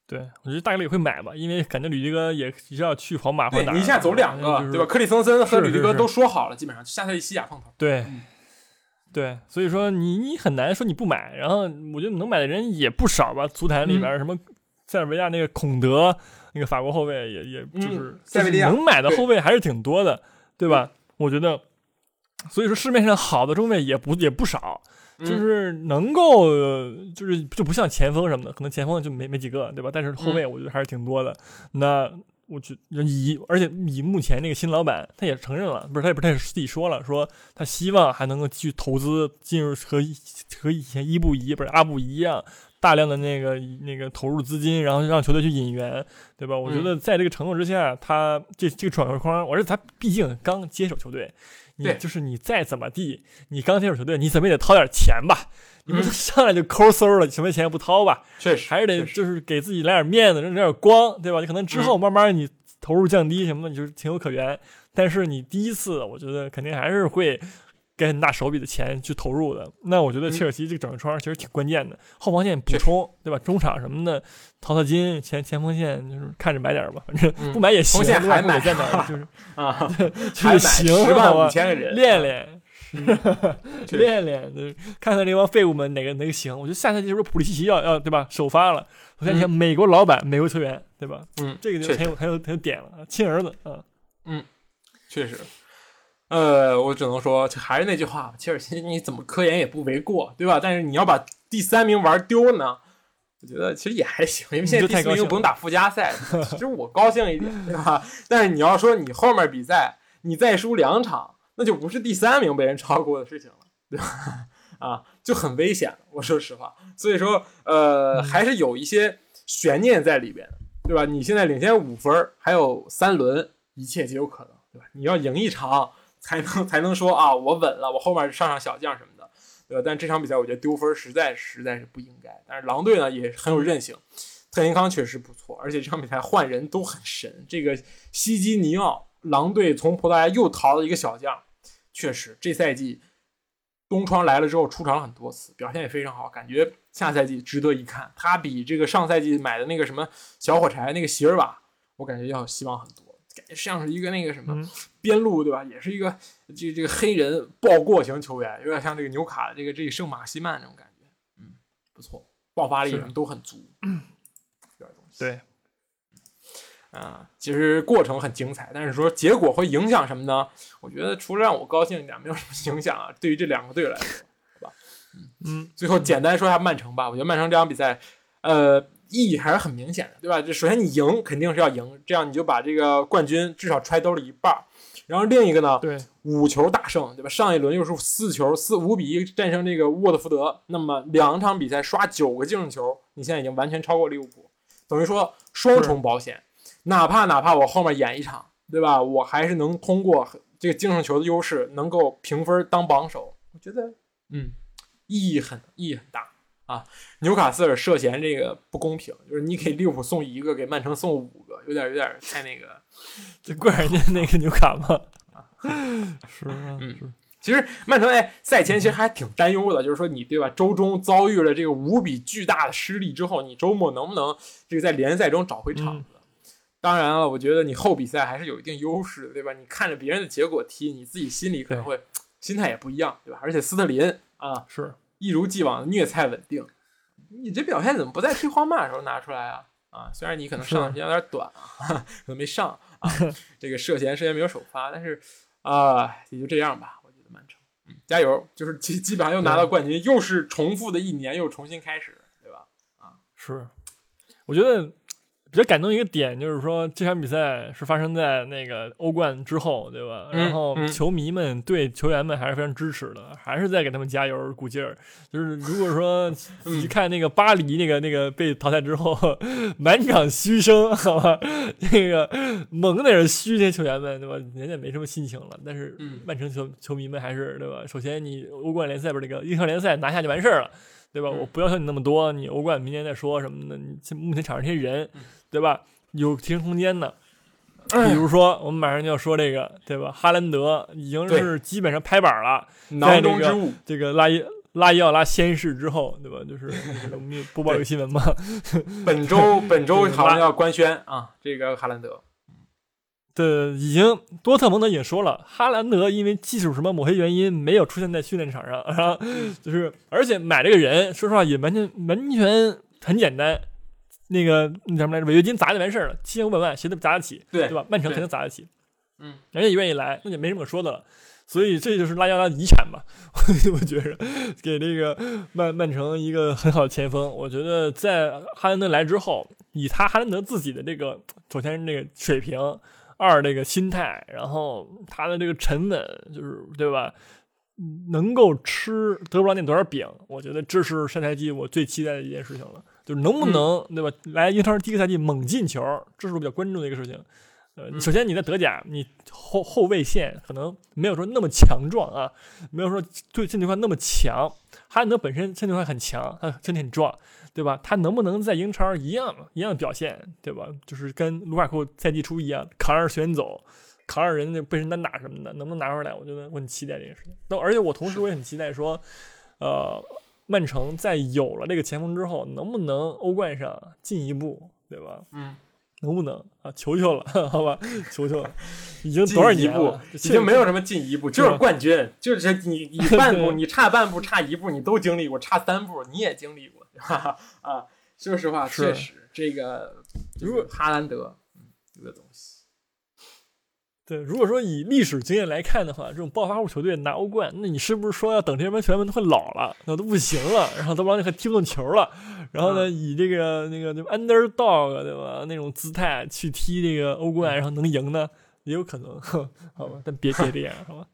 对我觉得大概率会买吧，因为感觉吕迪格也是要去皇马或者你一下走两个，对吧？克里森森和吕迪格都说好了，基本上下赛季西甲碰头。对，对，所以说你你很难说你不买，然后我觉得能买的人也不少吧，足坛里边什么塞尔维亚那个孔德。那个法国后卫也也就是能买的后卫还是挺多的，对吧？我觉得，所以说市面上好的中卫也不也不少，就是能够就是就不像前锋什么的，可能前锋就没没几个，对吧？但是后卫我觉得还是挺多的。那我觉以而且以目前那个新老板他也承认了，不是他也不是他自己说了，说他希望还能够继续投资进入和和以前伊布一不是阿布一样。大量的那个那个投入资金，然后让球队去引援，对吧？我觉得在这个承诺之下，他这这个转会框，我说他毕竟刚接手球队，你就是你再怎么地，你刚接手球队，你怎么也得掏点钱吧？你不能上来就抠搜了，什么钱也不掏吧？确实，还是得就是给自己来点面子，扔点光，对吧？你可能之后慢慢你投入降低什么的，你就是情有可原。但是你第一次，我觉得肯定还是会给很大手笔的钱去投入的。那我觉得嗯切尔西这个整个窗其实挺关键的，后防线补充，对吧？中场什么的，淘淘金，前前锋线就是看着买点吧，反正嗯不买也行。锋线还买在哪 就是啊，就是行，十万五千个人练练。确实练练，就是看看这帮废物们哪个哪个行。我觉得下赛季是不是普利西奇要要对吧首发了？我看你看美国老板、美国球员对吧？嗯，这个就很有很有很有点了，亲儿子啊。嗯确实，呃，我只能说，就还是那句话，切尔西你怎么科研也不为过，对吧？但是你要把第三名玩丢呢，我觉得其实也还行，因为现在第四名又不用打附加赛，其实我高兴一点，对吧？但是你要说你后面比赛你再输两场，那就不是第三名被人超过的事情了，对吧？啊，就很危险。我说实话，所以说，呃，还是有一些悬念在里边的，对吧？你现在领先五分，还有三轮，一切皆有可能，对吧？你要赢一场才能才能说啊，我稳了，我后面上上小将什么的，对吧？但这场比赛我觉得丢分实在实在是不应该。但是狼队呢也很有韧性，特林康确实不错，而且这场比赛换人都很神。这个西基尼奥，狼队从葡萄牙又淘了一个小将，确实这赛季东窗来了之后出场了很多次，表现也非常好，感觉下赛季值得一看。他比这个上赛季买的那个什么小火柴那个席尔瓦，我感觉要有希望很多，感觉像是一个那个什么嗯边路对吧？也是一个这这个黑人爆过型球员，有点像这个纽卡这个这个圣马西曼那种感觉，嗯，不错，爆发力是什么都很足，有点东西。对，啊，其实过程很精彩，但是说结果会影响什么呢？我觉得除了让我高兴一点，没有什么影响啊。对于这两个队来说，嗯，最后简单说一下曼城吧。我觉得曼城这场比赛，呃，意义还是很明显的，对吧？这首先你赢肯定是要赢，这样你就把这个冠军至少揣兜里一半儿。然后另一个呢，对，五球大胜，对吧？上一轮又是四球四五比一战胜这个沃特福德，那么两场比赛刷九个净胜球，你现在已经完全超过利物浦，等于说双重保险。哪怕哪怕我后面演一场，对吧？我还是能通过这个净胜球的优势，能够评分当榜首。我觉得，嗯，意义很意义很大啊。纽卡斯尔涉嫌这个不公平，就是你给利物浦送一个，给曼城送五个，有点有点太那个。这怪人家那个纽卡吗？是啊，嗯是其实曼城哎，赛前其实还挺担忧的，就是说你对吧，周中遭遇了这个无比巨大的失利之后，你周末能不能这个在联赛中找回场子？当然了，我觉得你后比赛还是有一定优势的，对吧？你看着别人的结果踢，你自己心里可能会心态也不一样，对吧？而且斯特林啊，是，一如既往的虐菜稳定，你这表现怎么不在踢皇马的时候拿出来啊？啊，虽然你可能上的时间有点短啊，可能没上啊，这个涉嫌涉嫌没有首发，但是啊、也就这样吧。我觉得曼城，嗯，加油！就是基基本上又拿到冠军，又是重复的一年，又重新开始，对吧？啊是，我觉得比较感动一个点就是说，这场比赛是发生在那个欧冠之后，对吧？嗯然后嗯球迷们对球员们还是非常支持的，还是在给他们加油鼓劲儿。就是如果说 嗯你看那个巴黎那个那个被淘汰之后，满场嘘声，好吧，那个猛在那嘘那些球员们，对吧？人家没什么心情了，但是嗯曼城球球迷们还是对吧？首先你欧冠联赛不是那个英超联赛拿下就完事儿了。对吧？嗯我不要求你那么多，你欧冠明年再说什么的。你这目前场上这些人嗯，对吧？有提升空间的。比哎如说，我们马上就要说这个，对吧？哈兰德已经对是基本上拍板了。囊中之物，这个拉伊拉伊奥拉先逝之后，对吧？就是我们有播报一个新闻嘛。本周本周好像要官宣啊，这个哈兰德，对，已经多特蒙德也说了，哈兰德因为技术什么某些原因没有出现在训练场上，然后就是而且买这个人，说实话也完全完全很简单，那个那什么来着，违约金砸就完事儿了，七千五百万谁都砸得起，对对吧？曼城肯定砸得起，嗯，人家也愿意来，那就没什么可说的了。所以这就是拉伊奥拉的遗产吧，我觉着给这个曼曼城一个很好的前锋。我觉得在哈兰德来之后，以他哈兰德自己的这个首先这个水平，二这个心态，然后他的这个沉稳，就是对吧？嗯能够吃德布劳内多少饼，我觉得这是上赛季我最期待的一件事情了。就是能不能、对吧？来英超第一个赛季猛进球，这是我比较关注的一个事情。呃，嗯首先你在德甲，你后后卫线可能没有说那么强壮啊，没有说对身体块那么强。哈兰德本身身体块很强，他身体很壮，对吧？他能不能在英超一样一样的表现，对吧？就是跟卢卡库赛季初一样，扛着球员走，扛着人家被人单打什么的，能不能拿出来？我觉得我很期待这件事情。那而且我同时我也很期待说，呃，曼城在有了这个前锋之后，能不能欧冠上进一步，对吧？嗯，能不能？啊？求求了，好吧，求求了，已经多少一步年了，已经没有什么进一步，就是冠军，就是你你半步，你差半步，差一步，你都经历过，差三步你也经历过，啊，说实话，确实这个如果哈兰德，嗯，这个东西，对，如果说以历史经验来看的话，这种暴发户球队拿欧冠，那你是不是说要等这些球员们都快老了，那都不行了，然后都不让还踢不动球了，然后呢，以这个那个对吧，underdog 对吧，那种姿态去踢这个欧冠，然后能赢呢，也有可能，好吧，但别别这样，好吧？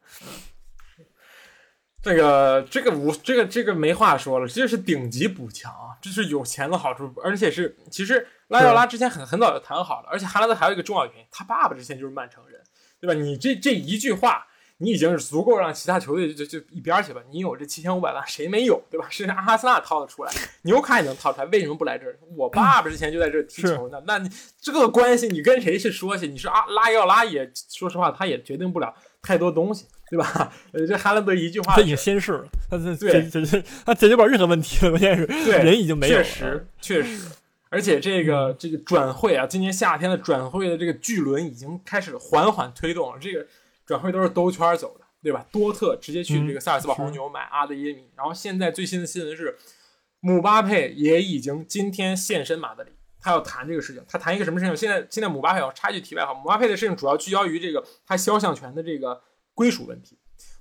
这个这个无这个这个没话说了，这是顶级补强啊，这是有钱的好处，而且是其实拉奥拉之前很很早就谈好了，而且哈兰德还有一个重要原因，他爸爸之前就是曼城人，对吧？你这这一句话，你已经是足够让其他球队就就就一边去吧。你有这七千五百万，谁没有，对吧？甚至阿森纳掏得出来，纽卡也能掏出来，为什么不来这儿？我爸爸之前就在这儿踢球呢，那你这个关系你跟谁去说去？你说阿拉奥拉也说实话，他也决定不了太多东西，对吧？呃，这哈兰德一句话他已经先逝了，他这对解解决他解决不了任何问题了，关键是对人已经没有了确实确实，而且这个这个转会啊，今年夏天的转会的这个巨轮已经开始缓缓推动了。这个转会都是兜圈走的，对吧？多特直接去这个萨尔斯堡红牛买阿德耶米，然后现在最新的新闻是，姆巴佩也已经今天现身马德里。他要谈这个事情，他谈一个什么事情？现在现在姆巴佩，要插一句题外话，姆巴佩的事情主要聚焦于这个他肖像权的这个归属问题。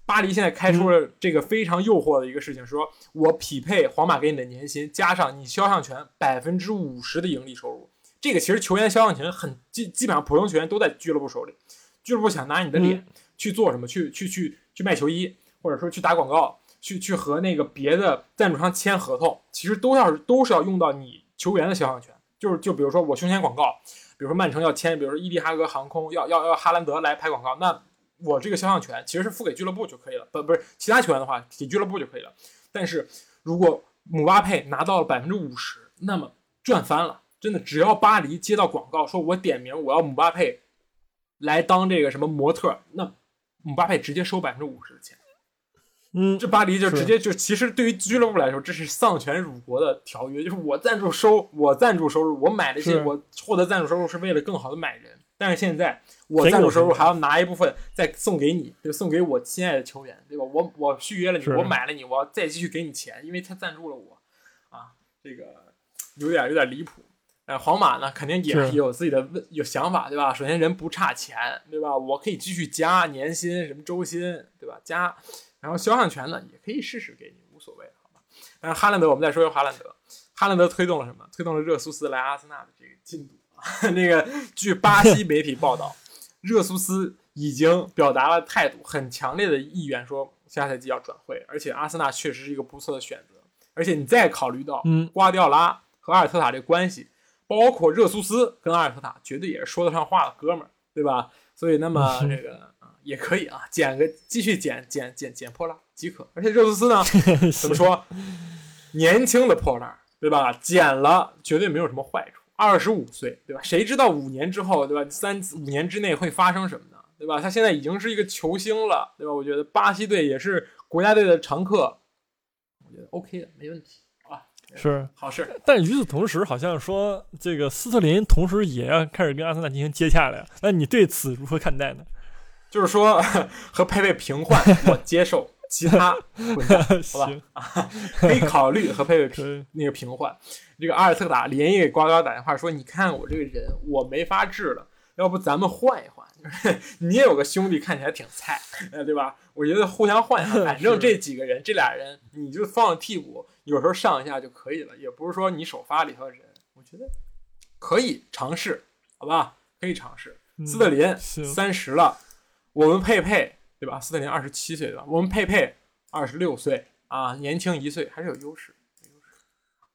巴黎现在开出了这个非常诱惑的一个事情，说我匹配皇马给你的年薪，加上你肖像权百分之五十的盈利收入。这个其实球员肖像权很基基本上普通球员都在俱乐部手里，俱乐部想拿你的脸去做什么？去去去去卖球衣，或者说去打广告，去去和那个别的赞助商签合同，其实都要都是要用到你球员的肖像权。就是就比如说我胸前广告，比如说曼城要签，比如说伊蒂哈格航空要要要哈兰德来拍广告，那我这个肖像权其实是付给俱乐部就可以了，不不是其他球员的话给俱乐部就可以了。但是如果姆巴佩拿到了百分之五十，那么赚翻了，真的，只要巴黎接到广告，说我点名我要姆巴佩来当这个什么模特，那姆巴佩直接收百分之五十的钱。嗯，这巴黎就直接就，其实对于俱乐部来说，这是丧权辱国的条约，就是我赞助收，我赞助收入，我买这些，是我获得赞助收入是为了更好的买人。但是现在我赞助收入还要拿一部分再送给你，就送给我亲爱的球员，对吧？我我续约了你，我买了你，我要再继续给你钱，因为他赞助了我，啊，这个有点有点离谱。呃，皇马呢，肯定也是有自己的问有想法，对吧？首先人不差钱，对吧？我可以继续加年薪，什么周薪，对吧？加，然后肖像权呢，也可以试试给你，无所谓，好吧？但是哈兰德，我们再说说哈兰德，哈兰德推动了什么？推动了热苏斯来阿森纳的这个进度啊。那个据巴西媒体报道，热苏斯已经表达了态度，很强烈的意愿，说下赛季要转会，而且阿森纳确实是一个不错的选择。而且你再考虑到嗯瓜迪奥拉和阿尔特塔这关系，包括热苏斯跟阿尔特塔，绝对也是说得上话的哥们儿，对吧？所以那么 这个啊也可以啊，捡个继续捡捡捡捡破烂即可。而且热苏斯呢，怎么说？年轻的破烂儿，对吧？捡了绝对没有什么坏处。二十五岁，对吧？谁知道五年之后，对吧？三五年之内会发生什么呢？对吧？他现在已经是一个球星了，对吧？我觉得巴西队也是国家队的常客，我觉得 OK 的，没问题啊，是。好事。但与此同时，好像说这个斯特林同时也要开始跟阿森纳进行接洽了呀。那你对此如何看待呢？就是说 和佩佩平换，我接受，其他 混蛋，好吧？可以考虑和佩佩平那个平换。这个阿尔特塔连夜给瓜瓜打电话说：“你看我这个人，我没法治了，要不咱们换一换？你也有个兄弟看起来挺菜，呃，对吧？我觉得互相换一换，反正这几个人，这俩人你就放替补，有时候上一下就可以了，也不是说你首发里头的人，我觉得可以尝试，好吧？可以尝试。嗯斯特林三十了，我们佩佩对吧？斯特林二十七岁对吧？我们佩佩二十六岁啊，年轻一岁还是有优势。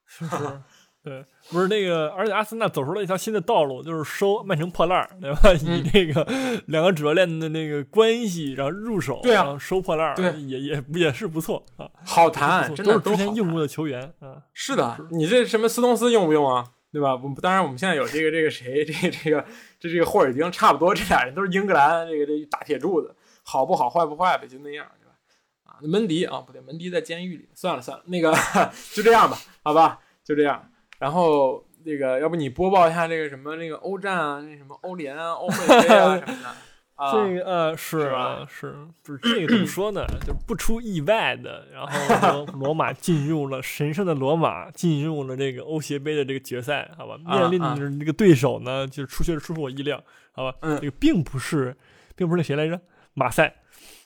是是，对，不是那个，而且阿森纳走出了一条新的道路，就是收曼城破烂儿，对吧？嗯 以这个两个主教练的那个关系，然后入手，对啊然后收破烂儿，对也也也是不错啊，好谈，真的都是之前好谈用过的球员啊，是的，你这什么斯通斯用不用啊？对吧？我们当然我们现在有这个这个谁，这个这个这这个霍尔丁，差不多这俩人都是英格兰这个这大铁柱子，好不好坏不坏呗，就那样，对吧？啊，门迪啊，不对，门迪在监狱里，算了算了，那个 就这样吧，好吧，就这样。然后那个，要不你播报一下这个什么那个欧战啊，那什么欧联啊、欧会杯啊什么的。啊，这个呃是啊是，不是这个怎么说呢？就不出意外的，然后罗罗马进入了神圣的罗马，进入了这个欧协杯的这个决赛，好吧？啊面临的这个对手呢，就是出确实出乎我意料，好吧？嗯这个并不是，并不是那谁来着，马赛，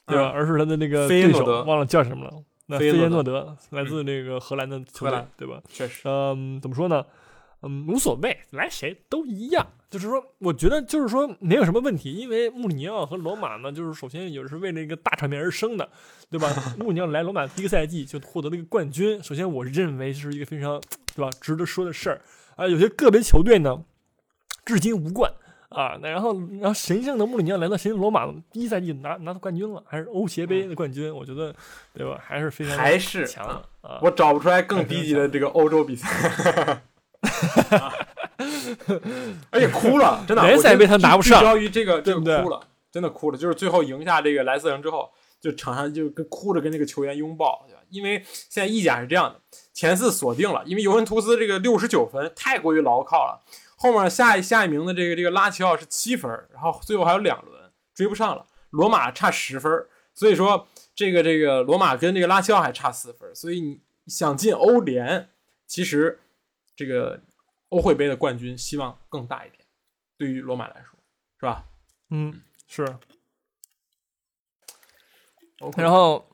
对吧？嗯而是他的那个对手，忘了叫什么了。那费耶诺诺德来自那个荷兰的球队对吧？确实，嗯，怎么说呢？嗯，无所谓，来谁都一样。就是说，我觉得就是说没有什么问题，因为穆里尼奥和罗马呢，就是首先也是为了一个大场面而生的，对吧？穆里尼奥来罗马第一个赛季就获得了一个冠军，首先我认为是一个非常对吧值得说的事儿啊。有些个别球队呢，至今无冠。啊，那然后，然后神圣的穆里尼奥来到神圣罗马，第一赛季拿拿到冠军了，还是欧协杯的冠军，我觉得，对吧？还是非常还是强的啊。我找不出来更低级的这个欧洲比赛。而且哭了，真的，联赛杯他拿不上聚焦于这个，这个哭了，真的哭了。就是最后赢下这个莱斯特城之后，就场上就跟哭着跟那个球员拥抱，对吧？因为现在意甲是这样的，前四锁定了，因为尤文图斯这个六十九分太过于牢靠了，后面下一下一名的这个这个拉齐奥是七分，然后最后还有两轮追不上了，罗马差十分，所以说这个这个罗马跟这个拉齐奥还差四分，所以你想进欧联，其实这个欧会杯的冠军希望更大一点，对于罗马来说，是吧？嗯，是。然后，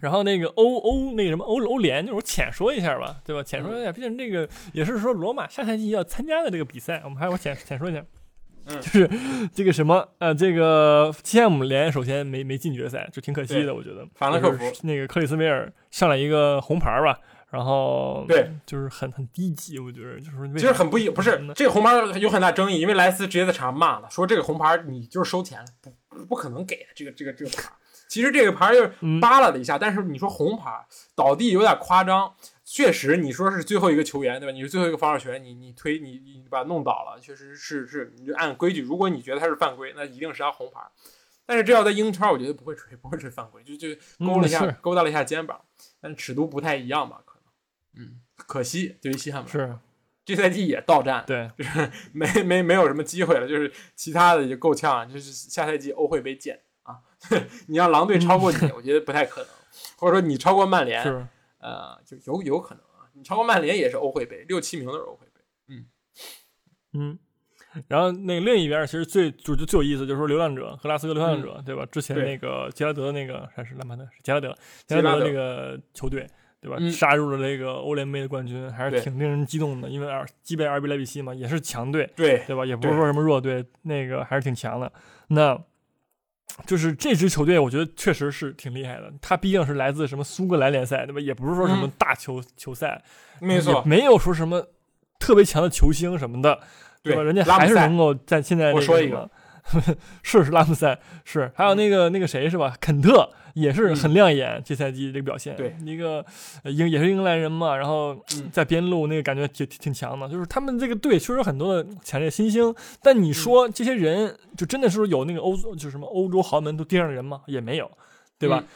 然后那个欧欧那个什么欧欧联，就是我浅说一下吧，对吧？浅说一下，毕竟这个也是说罗马下赛季要参加的这个比赛，我们还是我浅浅说一下。嗯就是这个什么呃，这个西汉姆联首先没没进决赛，就挺可惜的，我觉得。法兰克福就是那个克里斯维尔上来一个红牌吧，然后对，就是很很低级，我觉得就是其实很不一，不是嗯这个红牌有很大争议，因为莱斯直接在场上骂了，说这个红牌你就是收钱，不不可能给的这个这个这个牌。其实这个牌就是嗯扒拉了一下，但是你说红牌倒地有点夸张，确实你说是最后一个球员对吧？你是最后一个防守球员，你你推你你把他弄倒了，确实是是，你就按规矩，如果你觉得他是犯规，那一定是他红牌。但是这要在英超，我觉得不会吹，不会吹犯规，就就勾了一下，嗯勾搭了一下肩膀，但尺度不太一样吧？可能，嗯，可惜对于西汉姆，是这赛季也到站，对，就是没没没有什么机会了，就是其他的也够呛，就是下赛季欧会杯见啊！你让狼队超过你，我觉得不太可能，或者说你超过曼联，是呃，就有有可能啊，你超过曼联也是欧会杯，六七名都是欧会杯。嗯嗯，然后那个另一边其实最就就最有意思，就是说流浪者格拉斯哥流浪者，对吧？之前那个杰拉德那个还是兰帕德，是杰拉德，杰拉德杰拉德那个球队，对吧？嗯杀入了这个欧联杯的冠军，还是挺令人激动的，因为二击败二比莱比锡嘛，也是强队，对，对吧？也不是说什么弱队，那个还是挺强的。那就是这支球队，我觉得确实是挺厉害的。他毕竟是来自什么苏格兰联赛，对吧？也不是说什么嗯大球、球赛，没错，没有说什么特别强的球星什么的，对吧？人家还是能够在现在我说一个。是是拉姆塞是，还有那个那个谁是吧？肯特也是很亮眼，这赛季这个表现。嗯对一个呃英也是英格兰人嘛，然后嗯在边路那个感觉挺挺挺强的。就是他们这个队确实有很多的强烈新星，但你说这些人就真的是有那个欧就是什么欧洲豪门都盯上人吗？也没有，对吧？嗯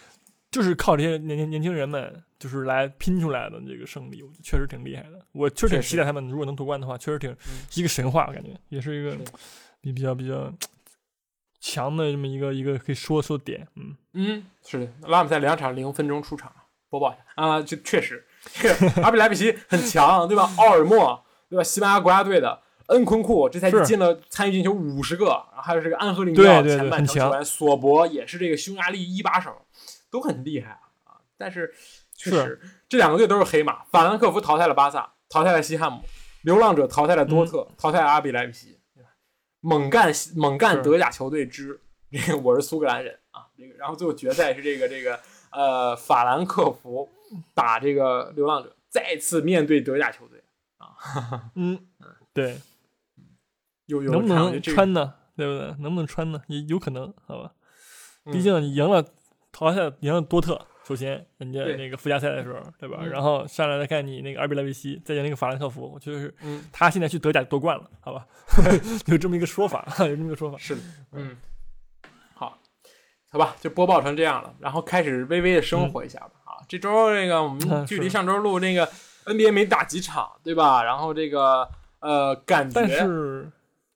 就是靠这些年年年轻人们，就是来拼出来的这个胜利，确实挺厉害的。我确实挺期待他们如果能夺冠的话，确实挺是一个神话，我感觉也是一个比比较比较强的这么一个一个可以说说点。嗯，嗯，是的，拉姆塞两场零分钟出场，播报一下啊，就确实，这个阿比莱比锡很强，对吧？奥尔莫，对吧？西班牙国家队的恩昆库这赛季进了参与进球五十个，然后还有这个安赫利尼对对对奥前半很强程球员，索博也是这个匈牙利一把手，都很厉害啊。但是确实这两个队都是黑马，法兰克福淘汰了巴萨，淘汰了西汉姆，流浪者淘汰了多特，淘汰了阿比莱比锡，对吧？猛干猛干德甲球队之这个我是苏格兰人啊，这个然后最后决赛是这个这个呃法兰克福打这个流浪者，再次面对德甲球队啊，嗯，对，有有能不能穿呢？对不对？能不能穿呢？也有可能，好吧。嗯毕竟你赢了淘汰赢了多特，首先人家那个附加赛的时候，对吧？嗯然后上来再看你那个阿尔比莱维西，再加那个法兰克福，我觉得是嗯，他现在去德甲夺冠了，好吧？有这么一个说法，有这么一个说法。是的，嗯，好，好吧，就播报成这样了，然后开始微微的生活一下吧。啊，这周那个我们距离 上周录那个 NBA 没打几场，对吧？然后这个呃，感觉但是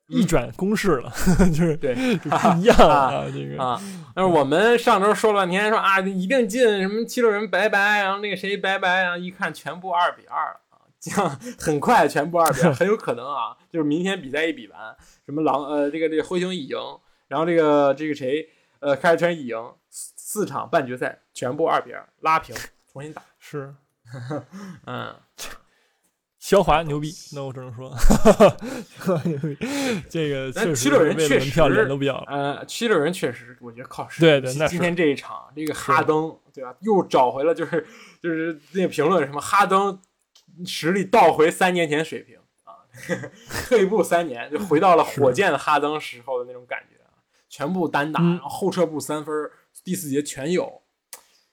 一转公式了，就是对就不一样了啊，这个啊，但是我们上周说了半天，说啊一定进，什么七六人拜拜，然后那个谁拜拜然后，一看全部二比二了啊，这样很快全部二比二，很有可能啊，就是明天比赛一比完，什么狼呃这个这个灰熊已赢，然后这个这个谁呃开尔特人一赢，四四场半决赛全部二比二拉平，重新打，是。嗯，肖华牛逼，那我只能说，这个确实为了门票实脸都不要了。呃，七六人确实，我觉得靠实力。对对那今天这一场，这个哈登，对吧？又找回了，就是就是那个评论什么哈登实力倒回三年前水平啊，退步三年就回到了火箭的哈登时候的那种感觉啊，全部单打，嗯然后后撤步三分，第四节全有。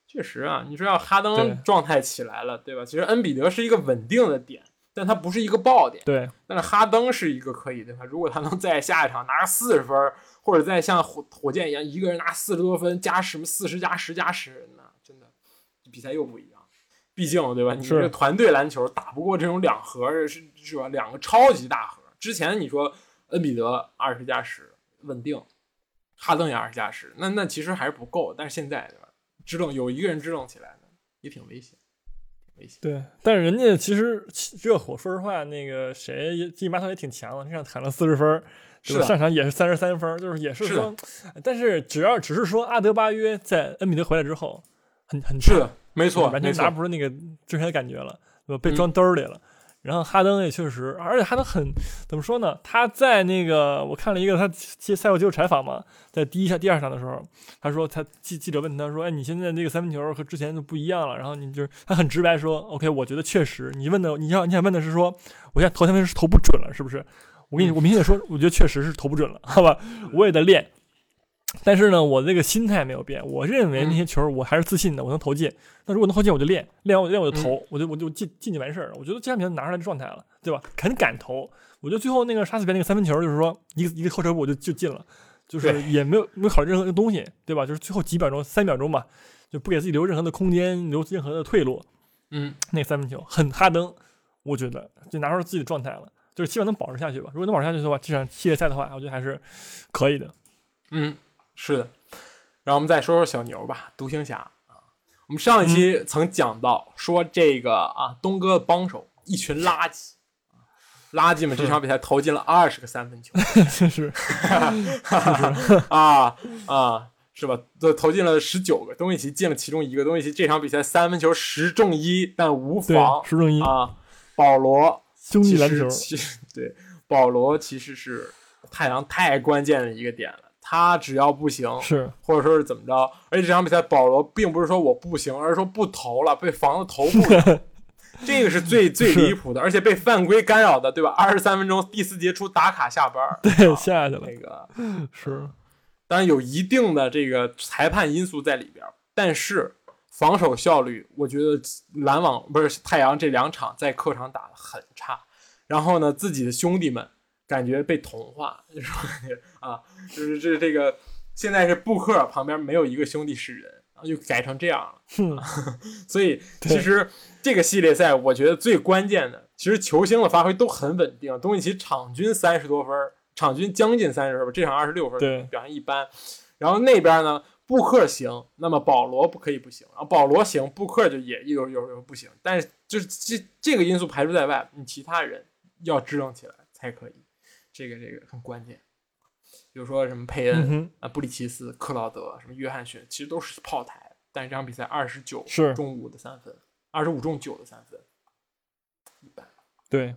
确实啊，你说要哈登状态起来了，对吧？其实恩比德是一个稳定的点，但他不是一个爆点。对，但是哈登是一个可以对吧？如果他能在下一场拿个四十分，或者再像火火箭一样一个人拿四十多分加什么四十加十加十，那真的比赛又不一样。毕竟对吧？你这团队篮球打不过这种两核是是吧？两个超级大核。之前你说恩比德二十加十稳定，哈登也二十加十，那那其实还是不够。但是现在对吧？支棱有一个人支棱起来呢，也挺危险，挺危险。对，但是人家其实热火，说实话，那个谁也基马特也挺强的，这场砍了四十分上场也是三十三分，就是也是说，但是只要只是说阿德巴约在恩比德回来之后，很很是的，没错，完全拿不出那个之前的感觉了，对吧？被嗯装兜里了。然后哈登也确实，而且哈登很怎么说呢？他在那个我看了一个他接赛后接受采访嘛，在第一场、第二场的时候，他说他记记者问他说：“哎，你现在这个三分球和之前就不一样了。”然后你就他很直白说：“OK，我觉得确实，你问的你要你想问的是说，我现在投三分是投不准了，是不是？我跟你我明确说，我觉得确实是投不准了，好吧？我也在练。”但是呢，我这个心态没有变。我认为那些球我还是自信的，我能投进。那如果能投进，我就练，练完我练我就投，我就我就进进就完事儿了。我觉得这场比赛拿出来的状态了，对吧？肯敢投。我觉得最后那个杀死别那个三分球，就是说一个一个后撤步我就就进了，就是也没有没有考虑任何的东西，对吧？就是最后几秒钟三秒钟吧，就不给自己留任何的空间，留任何的退路。嗯，那三分球很哈登，我觉得就拿出自己的状态了，就是希望能保持下去吧。如果能保持下去的话，这场系列赛的话，我觉得还是可以的。嗯，是的。然后我们再说说小牛吧，独行侠啊。我们上一期曾讲到说这个啊，东哥的帮手一群垃圾，啊垃圾们这场比赛投进了二十个三分球 是 啊啊，是吧？都投进了十九个，东契奇进了其中一个。东契奇这场比赛三分球十中一，但无对妨，十中一，啊。保罗兄弟篮球，对保罗其实是太阳太关键的一个点了。他只要不行，是或者说是怎么着，而且这场比赛保罗并不是说我不行，而是说不投了，被防的投不了，这个是最 最离谱的，而且被犯规干扰的，对吧？二十三分钟第四节出打卡下班儿，对啊下去了，那个是当然有一定的这个裁判因素在里边，但是防守效率，我觉得篮网不是太阳这两场在客场打的很差，然后呢，自己的兄弟们感觉被同化，就是说 啊，就是这这个现在是布克旁边没有一个兄弟是人，然后就改成这样了。哼，所以其实这个系列赛，我觉得最关键的，其实球星的发挥都很稳定。东契奇场均三十多分，场均将近三十分儿，这场二十六分，对表现一般。然后那边呢，布克行，那么保罗不可以不行，然后保罗行，布克就也有有有不行。但是就是这这个因素排除在外，你其他人要支棱起来才可以，这个这个很关键。比如说什么佩恩、嗯，啊、布里奇斯、克劳德、什么约翰逊，其实都是炮台，但是这场比赛二十九是中五的三分，二十五中九的三分，一般。对，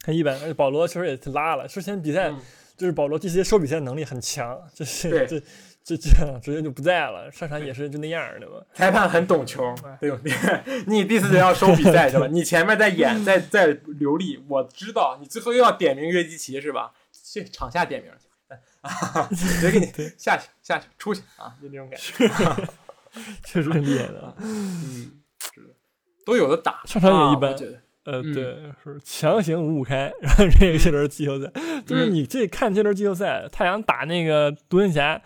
他一般。而且保罗确实也拉了，之前比赛嗯就是保罗这些收比赛能力很强，这是对这这这样直接就不在了，上场也是就那样儿的吧。裁判很懂球哎，对吧？你第四节要收比赛是吧？你前面在演，在在流利，我知道你最后又要点名约基奇是吧？去场下点名去，啊，直接给你对下去下去出去啊，就那种感觉。确实挺厉害的。嗯，是的，都有的打，上场也啊一般呃，嗯对，是强行五五开，然后这个这轮季后赛，就是嗯你这看这轮季后赛，太阳打那个独行侠，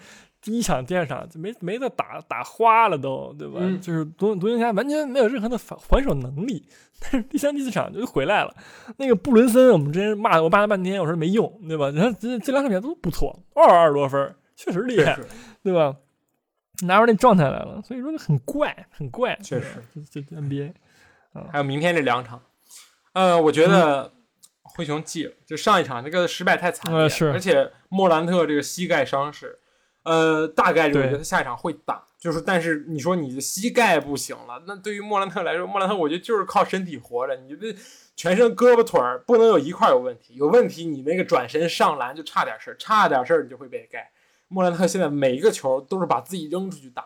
第一场、第二场就没没得打，打花了都，对吧？嗯就是独独行侠完全没有任何的反还手能力，但是第三、第四场就回来了。那个布伦森，我们之前骂我骂了半天，我说没用，对吧？然后这这两场比赛都不错，二二十多分，确实厉害，对吧？拿出那状态来了，所以说很怪，很怪，确实对吧，这这 NBA。还有明天这两场，呃，我觉得灰熊记了，就上一场那个失败太惨烈了，而且莫兰特这个膝盖伤势，呃，大概率我觉得他下一场会打，就是但是你说你的膝盖不行了，那对于莫兰特来说，莫兰特我觉得就是靠身体活着，你这全身胳膊腿儿不能有一块儿有问题，有问题你那个转身上篮就差点事儿，差点事儿你就会被盖。莫兰特现在每一个球都是把自己扔出去打，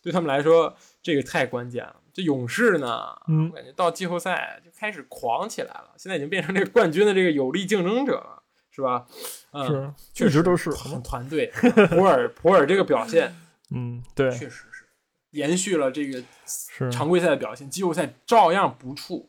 对他们来说这个太关键了。这勇士呢，嗯我感觉到季后赛就开始狂起来了，现在已经变成这个冠军的这个有力竞争者了，是吧？嗯，是，确实都是。很团队。普尔普尔这个表现 嗯，对，确实是延续了这个常规赛的表现，季后赛照样不怵。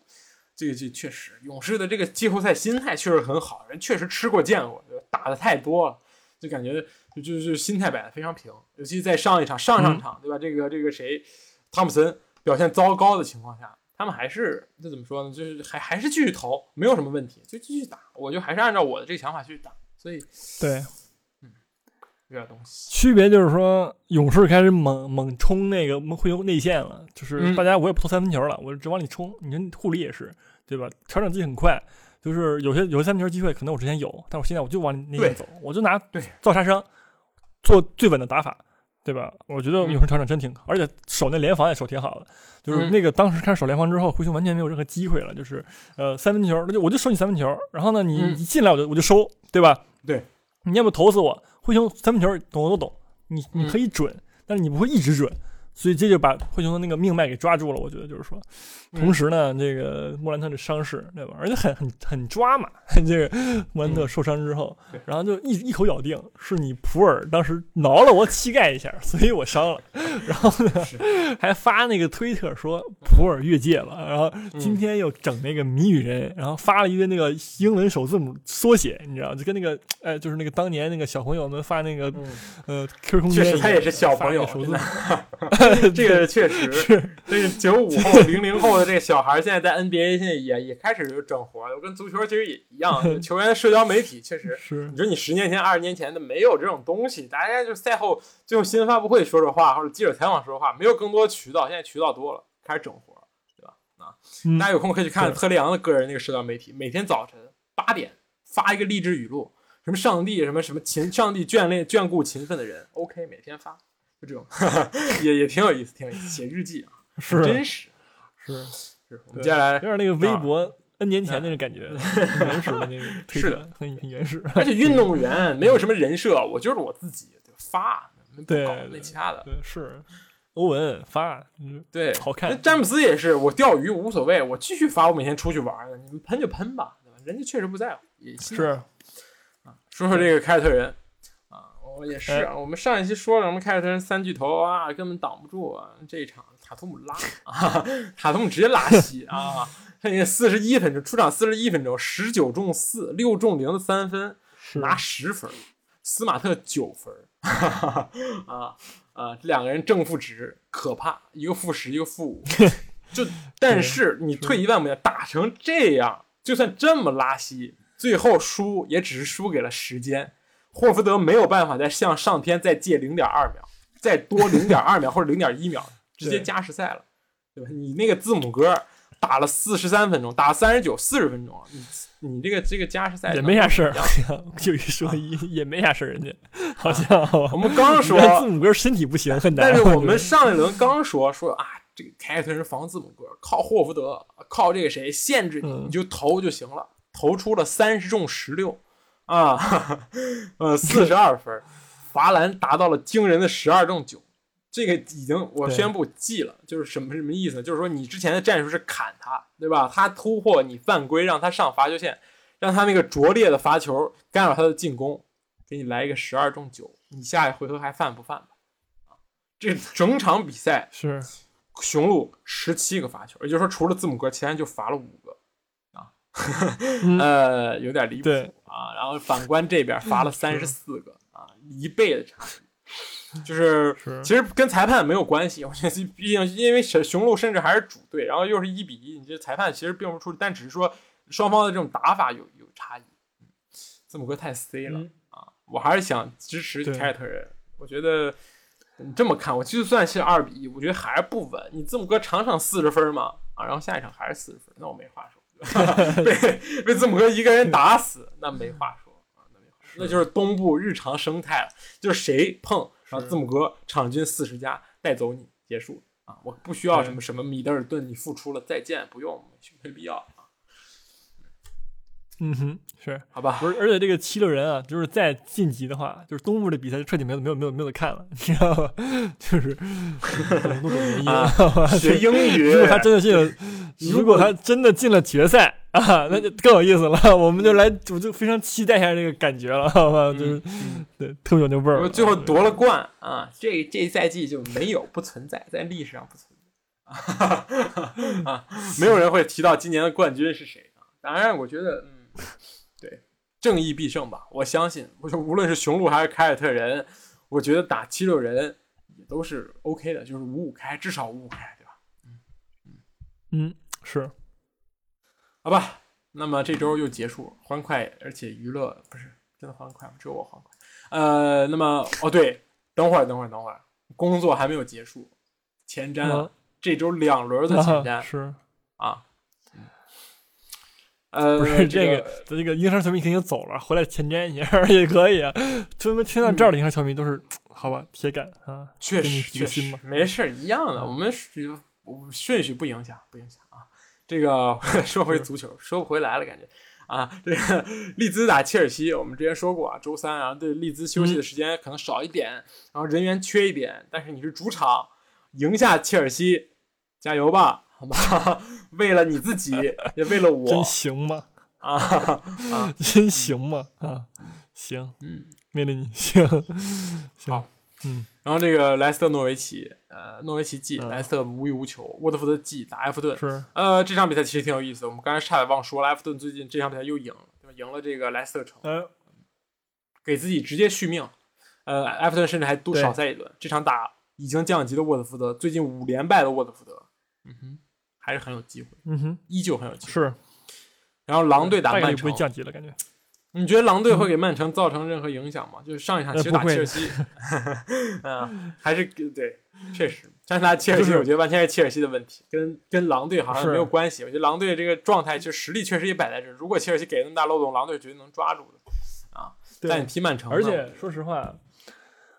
这个这确实，勇士的这个季后赛心态确实很好，人确实吃过见过，打的太多了，就感觉就就就心态摆的非常平。尤其在上一场上上场，对吧？这个这个谁，汤普森表现糟糕的情况下，他们还是这怎么说呢？就是还还是继续投，没有什么问题，就继续打。我就还是按照我的这个想法去打，所以对，嗯有点东西。区别就是说，勇士开始猛猛冲那个会有内线了，就是嗯大家我也不投三分球了，我只往里冲。你看护理也是，对吧？调整自己很快，就是有些有些三分球机会可能我之前有，但我现在我就往内对线走，我就拿对造杀伤做最稳的打法。对吧？我觉得嗯勇士调整真挺好，而且守那联防也守挺好的。就是嗯那个当时开始守联防之后，灰熊完全没有任何机会了。就是呃三分球，那就我就守你三分球，然后呢你嗯一进来我就我就收，对吧？对，你要不投死我，灰熊三分球懂我都懂，你你嗯可以准，但是你不会一直准，所以这就把灰熊的那个命脉给抓住了。我觉得就是说，嗯同时呢，这个莫兰特的伤势，对吧？而且很很很抓嘛，这个莫兰特受伤之后，对然后就一一口咬定是你普尔当时挠了我膝盖一下，所以我伤了。然后呢，还发那个推特说普尔越界了，然后今嗯天又整那个谜语人，然后发了一个那个英文首字母缩写，你知道，就跟那个哎，就是那个当年那个小朋友们发那个嗯，呃 Q 空间确实他也是小朋友首字母，这个确实是这个九五后、零零后的这个小孩，现在在 NBA 现在也也开始有整活了，跟足球其实也一样。球员的社交媒体确实，是你说你十年前、二十年前的没有这种东西，大家就赛后最后新闻发布会说说话，或者记者采访说说话，没有更多渠道，现在渠道多了，开始整活，对吧？啊，嗯大家有空可以去看特雷杨的个人那个社交媒体，每天早晨八点发一个励志语录，什么上帝什么什么勤，上帝眷恋眷顾勤奋的人，OK，每天发，就这种，也也挺有意思，挺有意思，写日记啊，是真实。是，是我们接下来有，点那个微博 N 年前那种感觉，很原始的那个是的，很很原始。而且运动员没有什么人设，我就是我自己，对发，不对搞那其他的。对，是欧文发，嗯对，好看詹姆斯也是，我钓鱼无所谓，我继续发，我每天出去玩的，你们喷就喷吧，对吧？人家确实不在乎，也心是啊。说说这个凯尔特人也是哎啊，我们上一期说了，我们凯尔特人三巨头啊，根本挡不住啊，这一场塔图姆拉啊，塔图姆直接拉稀啊，他那四十一分钟出场四十一分钟，十九中四，六中零的三分，是拿十分，斯马特九分儿，啊 啊，这两个人正负值可怕，一个负十，一个负五。就但是你退一万步讲，打成这样，就算这么拉稀，最后输也只是输给了时间。霍福德没有办法再向上天再借零点二秒，再多零点二秒或者零点一秒，直接加时赛了，对吧？你那个字母哥打了四十三分钟，打三十九、四十分钟，你你这个这个加时赛也没啥事儿，就一说一 也没啥事儿，人家 好像我们刚说字母哥身体不行，很难。但是我们上一轮刚说说啊，这个凯尔特人防字母哥靠霍福德，靠这个谁限制你，嗯你就投就行了，投出了三十中十六啊，呃四十二分，罚篮达到了惊人的十二中九。这个已经我宣布记了，就是什么什么意思呢？就是说你之前的战术是砍他，对吧？他突破你犯规，让他上罚球线，让他那个拙劣的罚球干扰他的进攻，给你来一个十二中九，你下一回合还犯不犯吧？啊，这整场比赛是雄鹿十七个罚球，也就是说除了字母哥，其他人就罚了五个啊，嗯呃，有点离谱啊。然后反观这边罚了三十四个啊，一倍的差距。就是是其实跟裁判没有关系，我觉得毕竟因为雄雄鹿甚至还是主队，然后又是一比一，你这裁判其实并不出，但只是说双方的这种打法有有差异。字母哥太 C 了、嗯啊，我还是想支持对凯尔特人。我觉得你这么看，我就算是二比一，我觉得还是不稳。你字母哥场场四十分嘛，啊，然后下一场还是四十分，那我没话说。被被字母哥一个人打死，那没话说啊，那没话说，那就是东部日常生态了，就是谁碰，然后字母哥场均四十加带走你，结束啊！我不需要什么什么米德尔顿，你付出了再见，不用，没必要啊，嗯哼，是好吧？不是？而且这个七六人啊，就是再晋级的话，就是东部的比赛就彻底没有没有没有没有得看了，你知道吧？就是 原因，啊学英语，如果他真的进了，如果他真的进了决赛啊，那就更有意思了。我们就来，我就非常期待一下这个感觉了，好吧？就是对，特别有那味儿最后夺了冠啊，这这一赛季就没有不存在，在历史上不存在 啊，没有人会提到今年的冠军是谁啊。当然，我觉得，嗯，对，正义必胜吧，我相信，我说无论是雄鹿还是凯尔特人，我觉得打七六人也都是 OK 的，就是五五开，至少五五开，对吧？嗯嗯，是好吧，那么这周又结束，欢快而且娱乐，不是真的欢快吗？只有我欢快。呃，那么哦对，等会儿等会儿等会儿，工作还没有结束，前瞻这周两轮的前瞻啊是啊。呃，不是这这个这个英超球迷肯定走了，回来前瞻一下 也可以啊。他们听到这儿的英超球迷都是好吧，铁杆啊，确实。没事儿一样的，我们是顺序不影响，不影响啊。这个 说回足球，说不回来了，感觉啊，这个利兹打切尔西，我们之前说过啊，周三啊对利兹休息的时间可能少一点，然后人员缺一点，但是你是主场，赢下切尔西，加油吧，好吧？为了你自己，也为了我真行吗？啊啊，真行吗？啊，行，嗯。为了你行，行好，嗯，然后这个莱斯特诺维奇，呃，诺维奇记，嗯莱斯特无欲无求，沃特福德记打埃弗顿，是呃，这场比赛其实挺有意思的。我们刚才差点忘说了，埃弗顿最近这场比赛又赢了，对吧？赢了这个莱斯特城，呃，给自己直接续命。呃，埃弗顿甚至还多少赛一轮。这场打已经降级的沃特福德，最近五连败的沃特福德，嗯哼，还是很有机会，嗯哼，依旧很有机会。是然后狼队打曼城会，降级了，感觉。你觉得狼队会给曼城造成任何影响吗？就是上一场其实打切尔西，嗯，还是对，确实，上一场打切尔西，我觉得完全是切尔西的问题，跟跟狼队好像没有关系。我觉得狼队这个状态，就实力确实也摆在这儿。如果切尔西给那么大漏洞，狼队绝对能抓住的啊。但你踢曼城，而且说实话，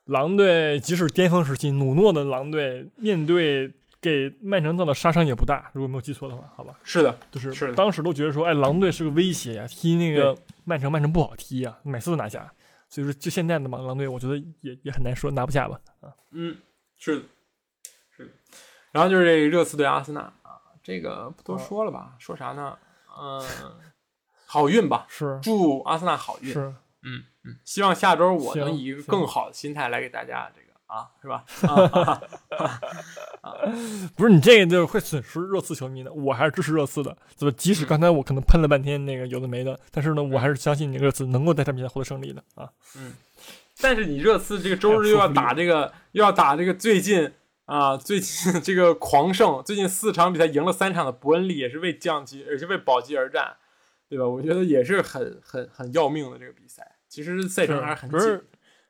狼队即使巅峰时期，努诺的狼队面对给曼城造的杀伤也不大，如果没有记错的话，好吧，是的，就是是的当时都觉得说，哎，狼队是个威胁呀，踢那个曼城，曼城不好踢呀，每次都拿下。所以说，就现在的嘛，狼队我觉得也也很难说拿不下吧。啊，嗯，是的，是的。然后就是这个热刺对阿森纳啊，这个不多说了吧？说啥呢？嗯，好运吧，是祝阿森纳好运。是，嗯嗯，希望下周我能以一个更好的心态来给大家这个啊，是吧？啊 不是你这个就是会损失热刺球迷的，我还是支持热刺的，对吧？即使刚才我可能喷了半天那个有的没的，但是呢，我还是相信你热刺能够在这比赛获得胜利的啊。嗯但是你热刺这个周日又要打这个，又要打这个最近啊，最近 这个狂胜，最近四场比赛赢了三场的伯恩利，也是为降级，也是为保级而战，对吧？我觉得也是很很很要命的这个比赛。其实赛程还是很紧是，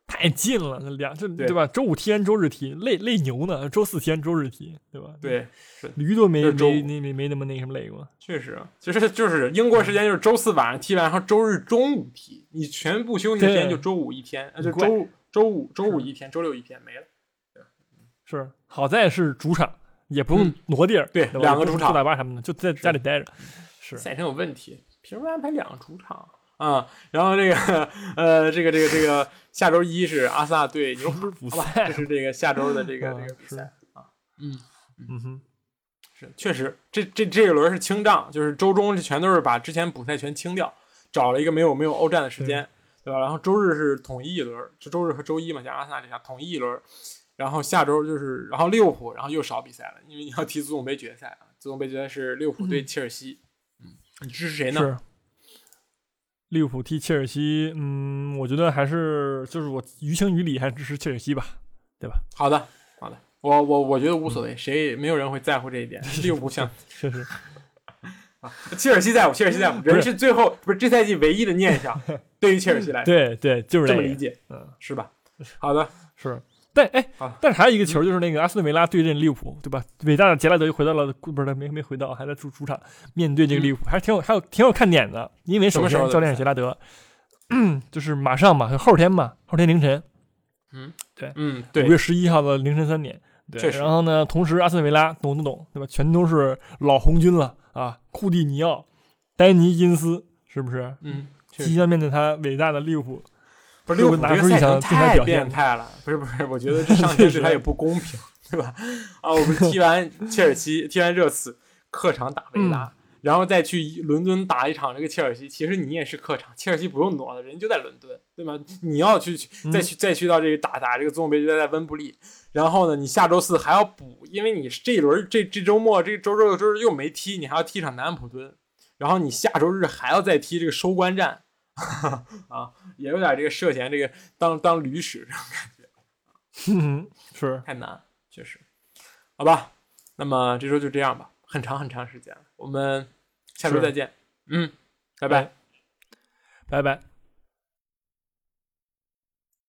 太近了，这两这对对吧？周五踢完周日踢，累累牛呢。周四踢完周日踢，对吧？，对，驴都没没没没没那么那什么累过。确实，其实就是英国时间就是周四晚上踢完，然后周日中午踢，你全部休息的时间就周五一天，呃，就周五周五周五一天，周六一天没了。是，好在是主场，也不用嗯挪地儿，对两个主场不打靶什么的，就在家里待着。是，赛程有问题，凭什么安排两个主场啊？然后这个呃，这个这个这个下周一是阿森纳对牛卡，不是补，赛这是这个下周的这个嗯这个比赛啊。嗯，嗯哼，是确实，这这这一轮是清账，就是周中这全都是把之前补赛全清掉，找了一个没有没有欧战的时间，对吧？然后周日是统一一轮，就周日和周一嘛，加上阿森纳这下统一一轮。然后下周就是，然后利物浦，然后又少比赛了，因为你要踢足总杯决赛啊。足总杯决赛是利物浦对切尔西，嗯，你支持谁呢？是。利物浦踢切尔西，嗯，我觉得还是就是我于情于理还是支持切尔西吧，对吧？好的，好的，我我我觉得无所谓，谁也没有人会在乎这一点。利物浦想确实，啊，切尔西在乎，切尔西在乎，人是最后不是这赛季唯一的念想，对于切尔西来说，对对，就是这么理解，嗯，是吧？好的，是。但哎好，但是还有一个球，就是那个阿斯顿维拉对阵利物浦，对吧？伟大的杰拉德又回到了，不是没没回到，还在主主场面对这个利物浦，还是挺有还有挺有看点的。因为首什么时候教练是杰拉德，就是马上嘛，后天嘛，后天凌晨，嗯，对嗯对，五月，十一号的凌晨三点。对然后呢，同时阿斯顿维拉懂不懂，对吧？全都是老红军了啊，库蒂尼奥、丹尼金斯，是不是？嗯，即将面对他伟大的利物浦。不是利物浦拿出一这个赛程太变态了，不是不是，我觉得这上天对他也不公平，对吧？啊，我们踢完切尔西，踢完热刺，客场打维拉，然后再去伦敦打一场这个切尔西，其实你也是客场，切尔西不用挪了，人就在伦敦，对吗？你要去再去再去到这个打打这个足总杯决赛在温布利，然后呢，你下周四还要补，因为你这一轮这这周末这周六周日又没踢，你还要踢场南安普敦，然后你下周日还要再踢这个收官战，啊，也有点这个涉嫌这个当当驴使这种感觉，嗯，是，太难，确实，好吧，那么这周就这样吧，很长很长时间了，我们下周再见，嗯，拜。拜。拜拜。